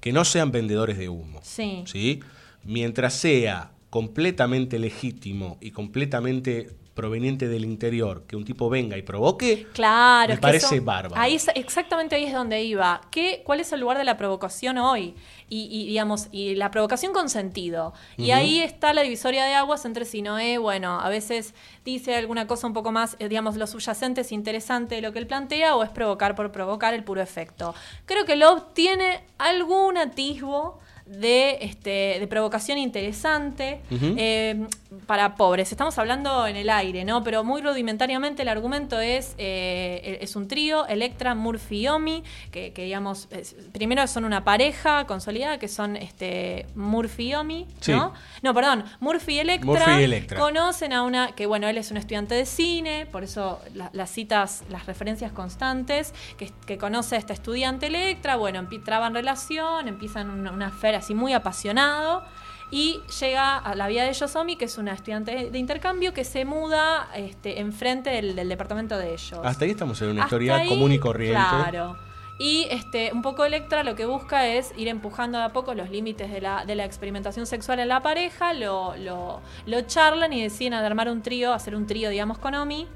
que no sean vendedores de humo. sí. ¿sí? Mientras sea completamente legítimo y completamente proveniente del interior, que un tipo venga y provoque, Claro, me es que parece eso- bárbaro. Ahí es- exactamente ahí es donde iba. ¿Qué, ¿Cuál es el lugar de la provocación hoy? Y, y, digamos, y la provocación con sentido. Y ahí está la divisoria de aguas entre si Noé, bueno, a veces dice alguna cosa un poco más, eh, digamos, lo subyacente es interesante de lo que él plantea, o es provocar por provocar el puro efecto. Creo que Love tiene algún atisbo de, este, de provocación interesante. Eh, para pobres. Estamos hablando en el aire, ¿no? Pero muy rudimentariamente el argumento es, eh, es un trío, Electra, Murphy y Omi, que, que, digamos, es- primero son una pareja consolidada, que son este, Murphy y Omi, Sí. ¿no? No, perdón, Murphy y Electra, Murphy y Electra. conocen a una, que bueno, él es un estudiante de cine, por eso la- las citas, las referencias constantes, que, que conoce a esta estudiante Electra, bueno, traban relación, empiezan una, una affair así muy apasionado. Y llega a la vida de Yosomi, que es una estudiante de intercambio que se muda este, enfrente del, del departamento de ellos. Hasta ahí estamos en una Hasta historia ahí, común y corriente. Claro. Y este, un poco Electra lo que busca es ir empujando de a poco los límites de la, de la experimentación sexual en la pareja, lo, lo, lo charlan y deciden armar un trío, hacer un trío, digamos, con Omi.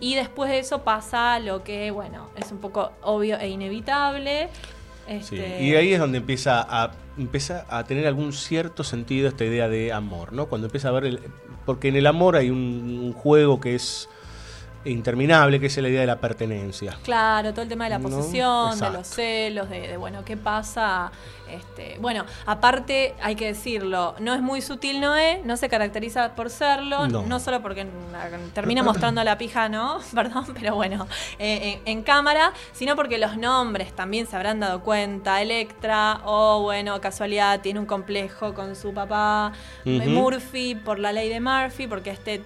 Y después de eso pasa lo que, bueno, es un poco obvio e inevitable. Sí, Este, Y ahí es donde empieza a, empieza a tener algún cierto sentido esta idea de amor, ¿no? Cuando empieza a ver, el, porque en el amor hay un, un juego que es interminable, que es la idea de la pertenencia. Claro, todo el tema de la ¿No? posesión, de los celos, de, de, bueno, qué pasa. Este, bueno, aparte hay que decirlo, no es muy sutil Noé, no se caracteriza por serlo, No. no, solo porque termina mostrando la pija, ¿no? Perdón, pero bueno, eh, en, en cámara, sino porque los nombres también se habrán dado cuenta. Electra, o bueno, casualidad, tiene un complejo con su papá. Murphy, por la ley de Murphy, porque este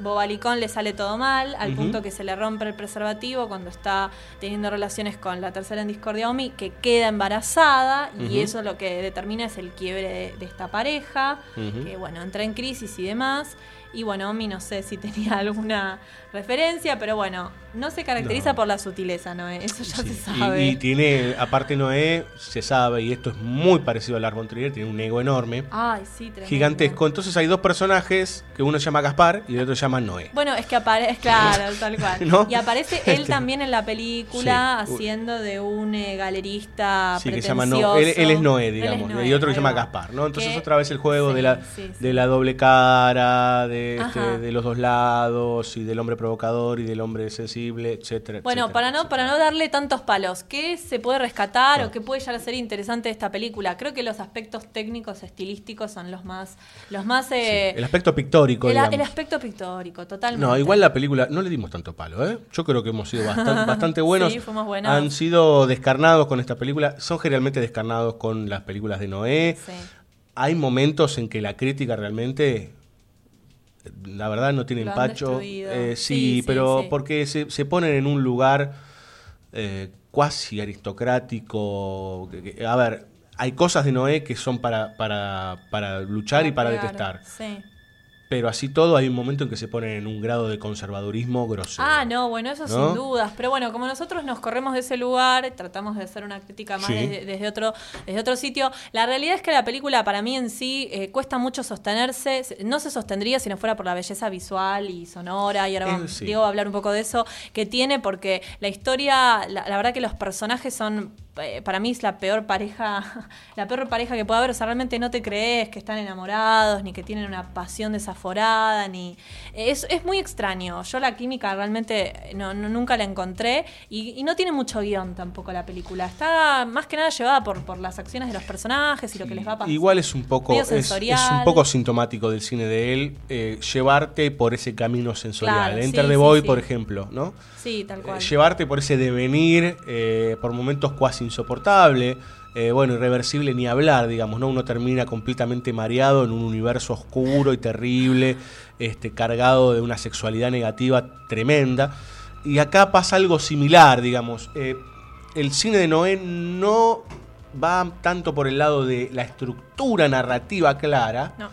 bobalicón le sale todo mal, al punto que se le rompe el preservativo cuando está teniendo relaciones con la tercera en discordia Omi, que queda embarazada y eso lo que determina es el quiebre de, de esta pareja, que bueno, entra en crisis y demás. Y bueno, Omi no sé si tenía alguna referencia, pero bueno, no se caracteriza No. por la sutileza, ¿no? Eso ya se Y- sabe. Y, tiene, aparte Noé, se sabe, y esto es muy parecido a Lars Trier, tiene un ego enorme, Ay, sí, tremendo. gigantesco. Entonces hay dos personajes, que uno se llama Gaspar y el otro se llama Noé. Bueno, es que aparece, claro, tal cual. ¿No? Y aparece él también en la película Sí. haciendo de un eh, galerista Sí, que se llama pretencioso. No, él, él es Noé, es digamos, Noé, y otro que se llama. Gaspar, ¿no? Entonces otra vez el juego sí, de, la, sí, sí. de la doble cara, de, este, de los dos lados, y del hombre provocador y del hombre etcétera. Bueno, etcétera, para no, etcétera. para no darle tantos palos, ¿qué se puede rescatar No. o qué puede llegar a ser interesante de esta película? Creo que los aspectos técnicos, estilísticos son los más, los más eh, El aspecto pictórico, el, el aspecto pictórico, totalmente. No, igual la película, no le dimos tanto palo, ¿eh? Yo creo que hemos sido bastante, bastante buenos. Sí, fuimos buenos. Han sido descarnados con esta película, son generalmente descarnados con las películas de Noé. Sí. Hay momentos en que la crítica realmente, la verdad, no tiene Lo han empacho. destruido. Eh, Sí, pero sí. porque se, se ponen en un lugar eh, cuasi aristocrático. que- que- a ver, hay cosas de Noé que son para, para, para luchar y para pegar, detestar. Pero así todo, hay un momento en que se ponen en un grado de conservadurismo grosero. Ah, no, bueno, eso ¿No? sin dudas. Pero bueno, como nosotros nos corremos de ese lugar, tratamos de hacer una crítica más Sí. desde, desde otro, desde otro sitio. La realidad es que la película, para mí en sí, eh, cuesta mucho sostenerse. Se- No se sostendría si no fuera por la belleza visual y sonora. Y ahora Eh, vamos- sí. Diego va a hablar un poco de eso que tiene, porque la historia, la, la verdad que los personajes son. Eh, Para mí es la peor pareja, la peor pareja que puede haber. O sea, realmente no te crees que están enamorados, ni que tienen una pasión desaforada, ni. Es, es muy extraño. Yo la química realmente no, no- nunca la encontré. Y, y no tiene mucho guion tampoco la película. Está más que nada llevada por, por las acciones de los personajes y lo que les va a pasar. Igual es un poco es, es un poco sintomático del cine de él eh, llevarte por ese camino sensorial. Claro, Enter sí, the sí, Boy, sí. por ejemplo, ¿no? Sí, tal cual. Eh, llevarte por ese devenir, eh, por momentos cuasi insoportable, eh, bueno, irreversible ni hablar, digamos, ¿no? Uno termina completamente mareado en un universo oscuro y terrible, este, cargado de una sexualidad negativa tremenda. Y acá pasa algo similar, digamos. El cine de Noé no va tanto por el lado de la estructura narrativa clara, No.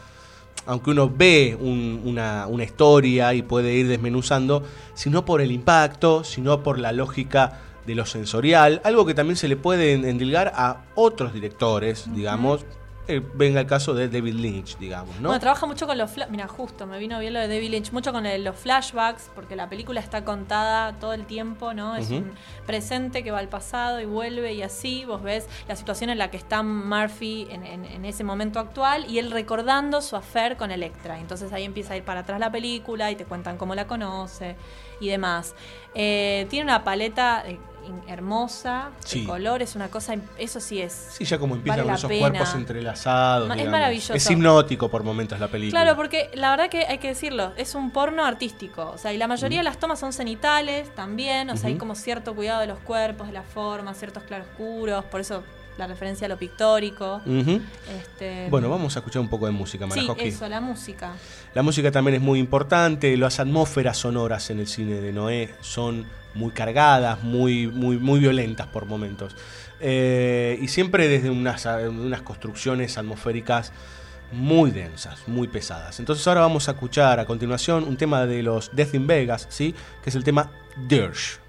Aunque uno ve un- una, historia y puede ir desmenuzando, sino por el impacto, sino por la lógica de lo sensorial, algo que también se le puede en- endilgar a otros directores, digamos. Eh, venga el caso de David Lynch, digamos, ¿no? Bueno, trabaja mucho con los Mira, justo, me vino bien lo de David Lynch, mucho con el- los flashbacks, porque la película está contada todo el tiempo, ¿no? Es un presente que va al pasado y vuelve y así. Vos ves la situación en la que está Murphy en, en- en ese momento actual y él recordando su affair con Electra. Entonces ahí empieza a ir para atrás la película y te cuentan cómo la conoce y demás. Eh, tiene una paleta eh, hermosa, Sí. de colores, una cosa, eso sí es. Sí, ya como empiezan vale la esos pena. cuerpos entrelazados. Ma- es maravilloso. Es hipnótico por momentos la película. Claro, porque la verdad que hay que decirlo, es un porno artístico. O sea, y la mayoría de las tomas son cenitales también. O sea, hay como cierto cuidado de los cuerpos, de la forma, ciertos claroscuros. Por eso la referencia a lo pictórico. Este, Bueno, vamos a escuchar un poco de música, Sí, Marajoski. eso, la música. La música también es muy importante, las atmósferas sonoras en el cine de Noé son muy cargadas, muy, muy, muy violentas por momentos. Eh, y siempre desde unas, unas construcciones atmosféricas muy densas, muy pesadas. Entonces ahora vamos a escuchar a continuación un tema de los Death in Vegas, ¿sí? que es el tema Dirge.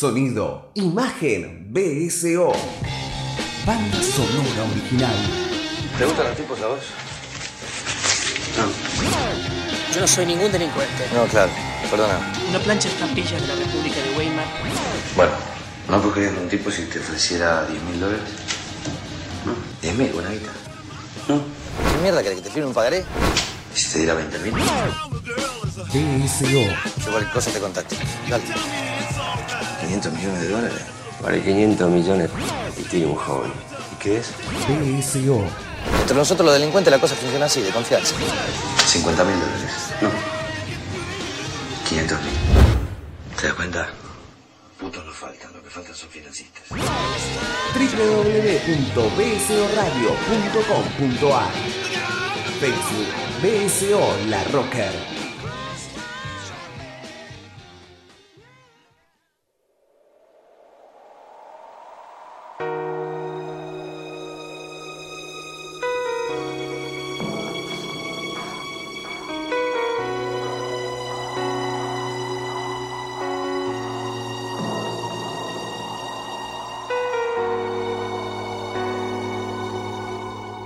Sonido, imagen, BSO. Banda sonora original. ¿Te gustan los tipos a vos? Yo no soy ningún delincuente. No, claro, perdona. No plancha estampillas de la República de Weimar. Bueno, ¿no cogerías un tipo si te ofreciera 10 mil dólares? ¿No? 10 mil, buena guita. ¿No? ¿Qué mierda querés que te firme un pagaré? ¿Y si te diera 20 mil? BSO. Yo cualquier cosa te contacto. Dale. 500 millones de dólares. Vale 500 millones y tiene un joven. ¿Y qué es? BSO. Entre nosotros los delincuentes la cosa funciona así, de confianza. 50 mil dólares. No. 500 mil. ¿Te das cuenta? Putos no faltan, lo que faltan son financistas. www.bsoradio.com.ar Facebook BSO La Rocker.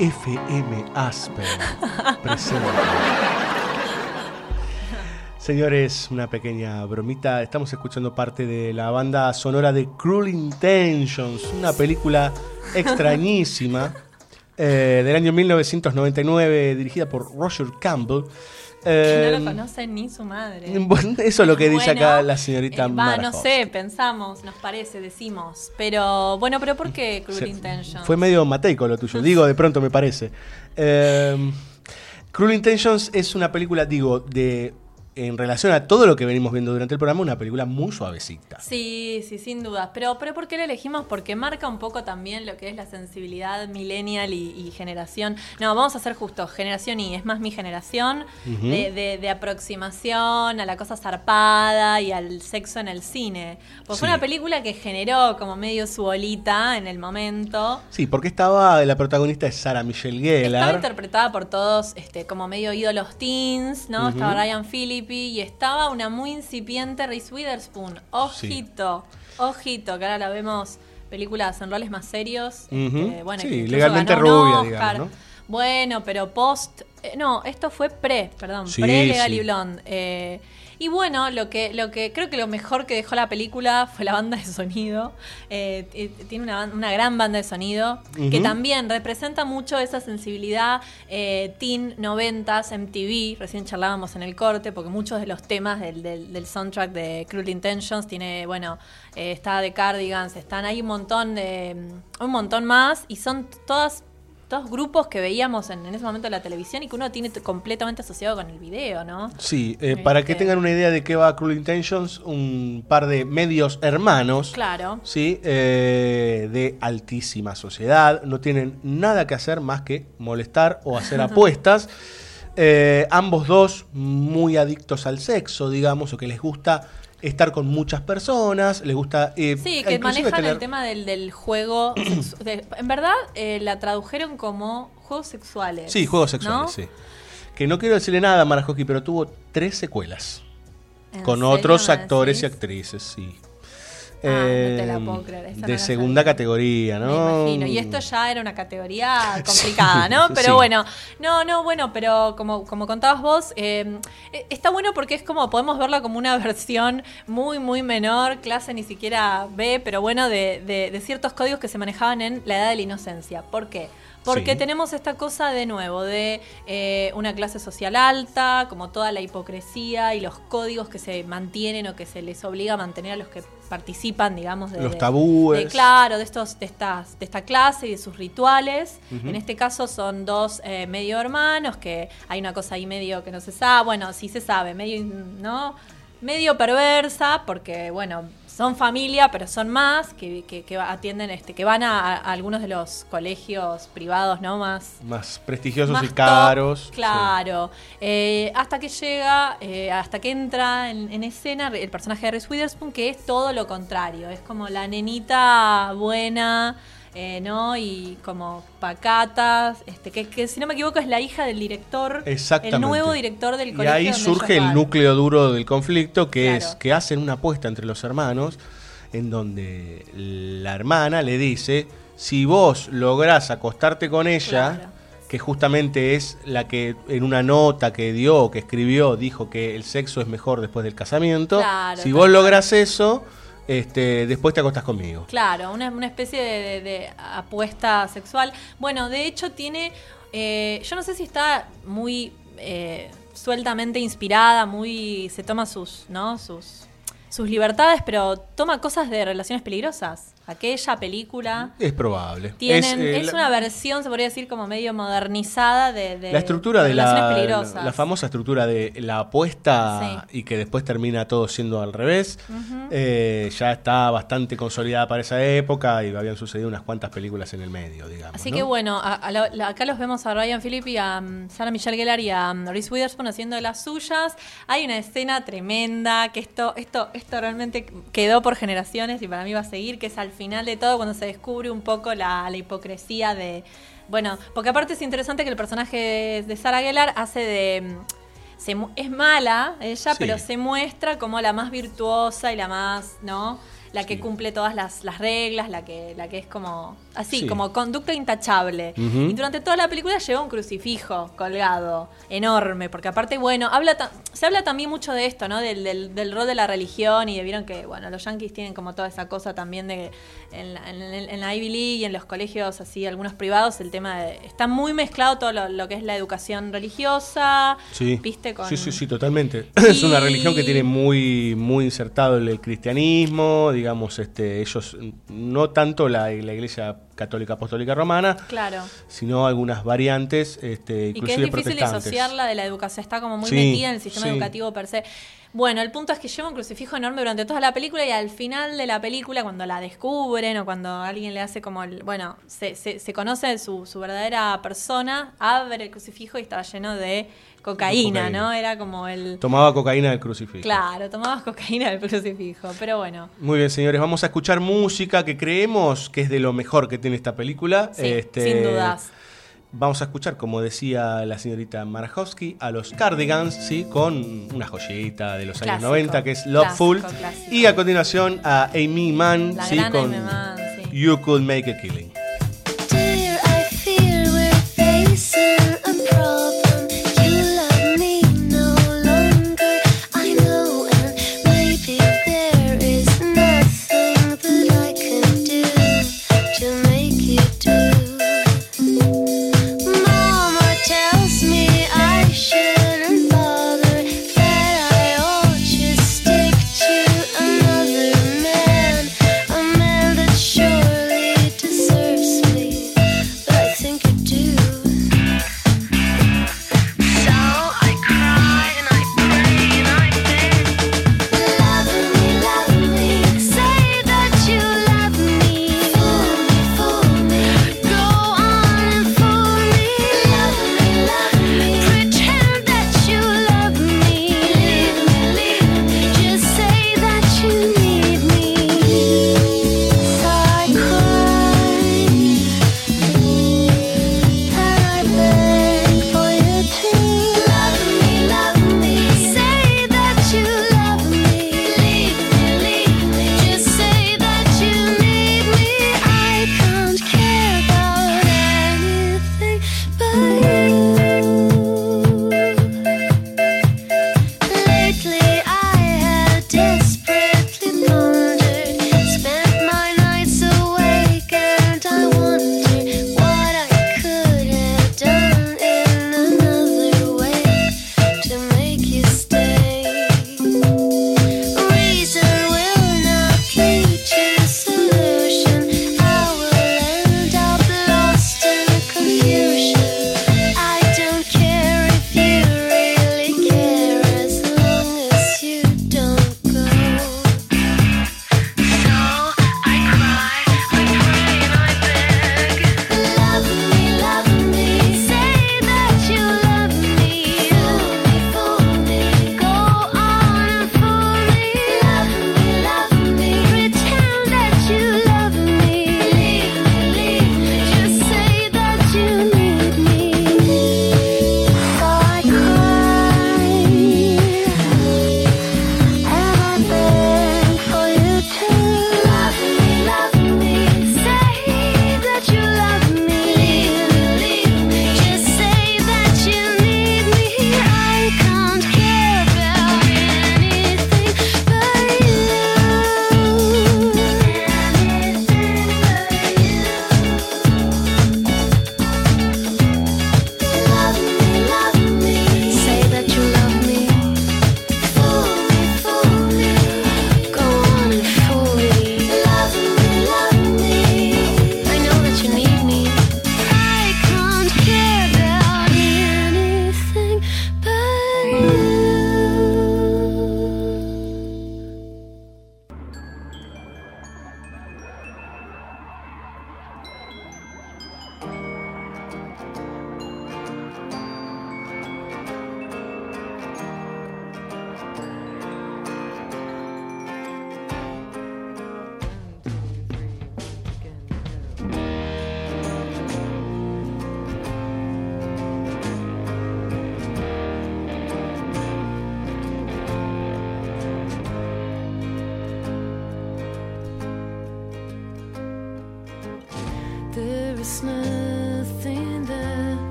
FM Aspen presenta. Señores, una pequeña bromita. Estamos escuchando parte de la banda sonora de Cruel Intentions, una película extrañísima eh, del año 1999, dirigida por Roger Campbell. Que no Eh, lo conoce ni su madre. eso es lo que dice acá la señorita Eh, Va, no sé, pensamos, nos parece, decimos. Pero, bueno, pero ¿por qué Cruel Intentions? Fue medio mateico lo tuyo, digo, de pronto me parece. Eh, Cruel Intentions es una película, digo, de en relación a todo lo que venimos viendo durante el programa, una película muy suavecita. Sí, sí, sin dudas. Pero, pero ¿por qué la elegimos? Porque marca un poco también lo que es la sensibilidad millennial y, y generación. No, vamos a ser justos, generación Y, es más mi generación de, de- de aproximación a la cosa zarpada y al sexo en el cine. Porque fue Sí. una película que generó como medio su bolita en el momento. Sí, porque estaba la protagonista es Sarah Michelle Estaba Gellar. interpretada por todos este, como medio ídolos teens, ¿no? Estaba Ryan Y estaba una muy incipiente Reese Witherspoon. Ojito, ojito, que ahora la vemos películas en roles más serios. Este, bueno, Sí, legalmente rubia, digamos, ¿no? Bueno, pero post. eh, no, esto fue pre, perdón, Sí, pre Legally sí. Blonde. Eh, y bueno, lo que, lo que creo que lo mejor que dejó la película fue la banda de sonido. Eh, t- tiene una, una gran banda de sonido que también representa mucho esa sensibilidad eh, teen 90s MTV. Recién charlábamos en el corte porque muchos de los temas del, del- del soundtrack de Cruel Intentions tiene, bueno, eh, está de Cardigans, están ahí un montón de un montón más y son todas todos grupos que veíamos en, en ese momento en la televisión y que uno tiene completamente asociado con el video, ¿no? Sí, eh, para que Este- tengan una idea de qué va Cruel Intentions, un par de medios hermanos. Claro. Sí, eh, de altísima sociedad. No tienen nada que hacer más que molestar o hacer apuestas. Eh, ambos dos muy adictos al sexo, digamos, o que les gusta estar con muchas personas, les gusta... eh, Sí, que manejan tener- el tema del, del juego. de- en verdad, eh, la tradujeron como juegos sexuales. Sí, juegos sexuales, ¿no? sí. Que no quiero decirle nada a Marajoki, pero tuvo tres secuelas. ¿En Con otros actores y actrices, sí. Ah, no te la Eh, puedo creer, de segunda categoría, ¿no? Me imagino. Y esto ya era una categoría complicada, ¿no? Pero sí. bueno, no, no, bueno, pero como, como contabas vos, eh, eh, está bueno porque es como, podemos verla como una versión muy, muy menor, clase ni siquiera B, pero bueno, de, de- de ciertos códigos que se manejaban en la edad de la inocencia. ¿Por qué? Porque Sí. tenemos esta cosa de nuevo, de eh, una clase social alta, como toda la hipocresía y los códigos que se mantienen o que se les obliga a mantener a los que participan, digamos, de Los tabúes. de, claro, de estos, de estas, de esta clase y de sus rituales. En este caso son dos eh, medio hermanos, que hay una cosa ahí medio que no se sabe, bueno, sí se sabe, medio, ¿no? Medio perversa, porque bueno, son familia, pero son más, que, que- que atienden, este, que van a, a algunos de los colegios privados, ¿no? Más Más prestigiosos más y top, caros. Claro. Eh, hasta que llega, eh, hasta que entra en, en escena el personaje de Reese Witherspoon, que es todo lo contrario. Es como la nenita buena, eh, ¿no? Y como pacatas. Este, que, que, si no me equivoco es la hija del director. Exactamente. El nuevo director del Y colegio. ahí donde surge el núcleo duro del conflicto, que Claro. es que hacen una apuesta entre los hermanos en donde la hermana le dice, si vos lográs acostarte con ella, Claro. que justamente es la que en una nota que dio, que escribió, dijo que el sexo es mejor después del casamiento, Claro, si vos lográs eso, este, después te acostás conmigo. Claro, una, especie de apuesta sexual. Bueno, de hecho tiene, eh, yo no sé si está muy eh, sueltamente inspirada, muy, se toma sus, ¿no? Sus, sus libertades, pero toma cosas de relaciones peligrosas. Aquella película Es probable. tienen, eh, es, la- una versión, se podría decir, como medio modernizada de, de- La estructura de la, peligrosas. la, la famosa estructura de la apuesta y que después termina todo siendo al revés, eh, ya está bastante consolidada para esa época y habían sucedido unas cuantas películas en el medio, digamos. Así ¿no? que bueno, a- a acá los vemos a Ryan Phillip y a um, Sarah Michelle Gellar y a um, Reese Witherspoon haciendo de las suyas. Hay una escena tremenda que esto, esto, esto realmente quedó por generaciones y para mí va a seguir, que es al final de todo cuando se descubre un poco la, la hipocresía de. Bueno, porque aparte es interesante que el personaje de, Sarah Gellar hace de. mm, se es mala ella, Sí. pero se muestra como la más virtuosa y la más, ¿no? La que cumple todas las, las reglas, la que, la que es como así, Sí. como conducta intachable. Y durante toda la película lleva un crucifijo colgado, enorme, porque aparte, bueno, habla se habla también mucho de esto, ¿no? Del, del- del rol de la religión y de vieron que, bueno, los yankees tienen como toda esa cosa también de en la, en- en la Ivy League y en los colegios así, algunos privados, el tema de, está muy mezclado todo lo, lo que es la educación religiosa, Sí. viste, con... sí, sí, sí, totalmente. Es una religión que tiene muy, muy insertado el, el cristianismo, digamos, este, ellos, no tanto la, la iglesia católica apostólica romana, Claro. sino algunas variantes, este, Y que es difícil disociarla de la educación, está como muy Sí, metida en el sistema sí. educativo per se. Bueno, el punto es que lleva un crucifijo enorme durante toda la película y al final de la película, cuando la descubren o cuando alguien le hace como el. Bueno, se, se, se conoce su, su verdadera persona, abre el crucifijo y estaba lleno de cocaína, Cocaína. ¿no? Era como el. Tomaba cocaína del crucifijo. Claro, tomabas cocaína del crucifijo, pero bueno. Muy bien, señores, vamos a escuchar música que creemos que es de lo mejor que tiene esta película. Este, sin dudas. Vamos a escuchar, como decía la señorita Marajowski, a los Cardigans, ¿sí? con una joyita de los años Clásico, 90 que es Loveful. clásico, clásico. Y a continuación a Amy Mann, La ¿sí? gran con Amy Mann, sí. You Could Make a Killing. Dear, I fear we're facing a problem.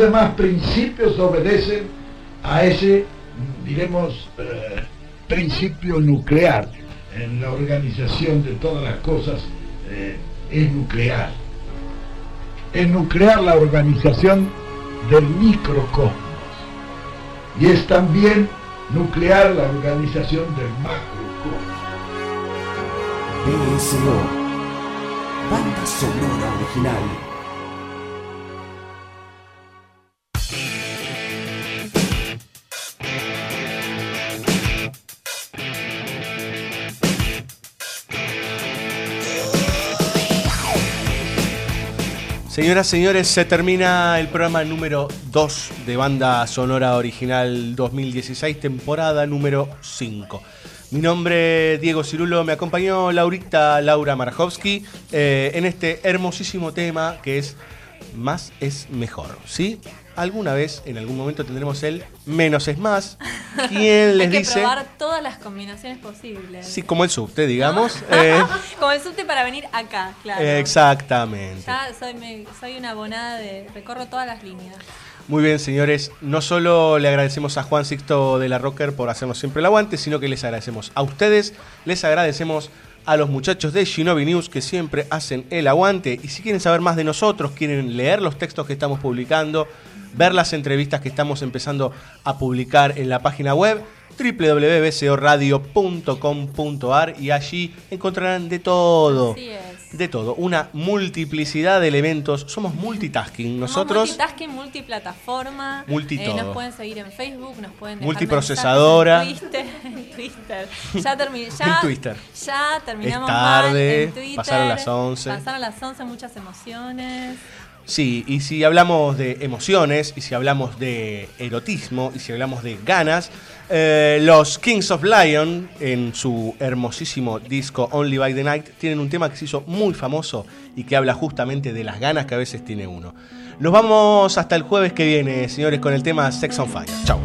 Demás principios obedecen a ese, diremos, eh, principio nuclear. En la organización de todas las cosas eh, es nuclear. Es nuclear la organización del microcosmos. Y es también nuclear la organización del macrocosmos. BSO. Banda sonora original. Señoras, señores, se termina el programa número 2 de Banda Sonora Original 2016, temporada número 5. Mi nombre es Diego Cirulo, me acompañó Laurita Laura Marajowski eh, en este hermosísimo tema que es Más es mejor, ¿sí? Alguna vez, en algún momento tendremos el menos es más. ¿Quién les Hay que dice? probar todas las combinaciones posibles. Sí, como el subte, digamos. eh, Como el subte para venir acá, claro. exactamente. Ya soy, me- soy una abonada de. Recorro todas las líneas. Muy bien, señores. No solo le agradecemos a Juan Sixto de la Rocker por hacernos siempre el aguante, sino que les agradecemos a ustedes, les agradecemos a los muchachos de Shinobi News que siempre hacen el aguante. Y si quieren saber más de nosotros, quieren leer los textos que estamos publicando, ver las entrevistas que estamos empezando a publicar en la página web www.bcoradio.com.ar y allí encontrarán de todo. Así es. de todo, una multiplicidad de elementos. Somos multitasking. Nosotros, multitasking, multiplataforma. Multi Eh, todo. nos pueden seguir en Facebook, nos pueden dejar Multiprocesadora. En Twitter, en Twitter. Ya, termi- En ya, Twitter. ya terminamos Es tarde, mal en Twitter. pasaron las 11. Pasaron las 11, muchas emociones. Sí, y si hablamos de emociones, y si hablamos de erotismo, y si hablamos de ganas, eh, los Kings of Lion, en su hermosísimo disco Only by the Night, tienen un tema que se hizo muy famoso y que habla justamente de las ganas que a veces tiene uno. Nos vamos hasta el jueves que viene, señores, con el tema Sex on Fire. Chao.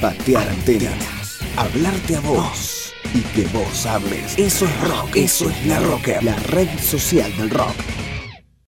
Patear antenas. Hablarte a vos. Y que vos hables. Eso es rock. Eso es la rocker. La red social del rock.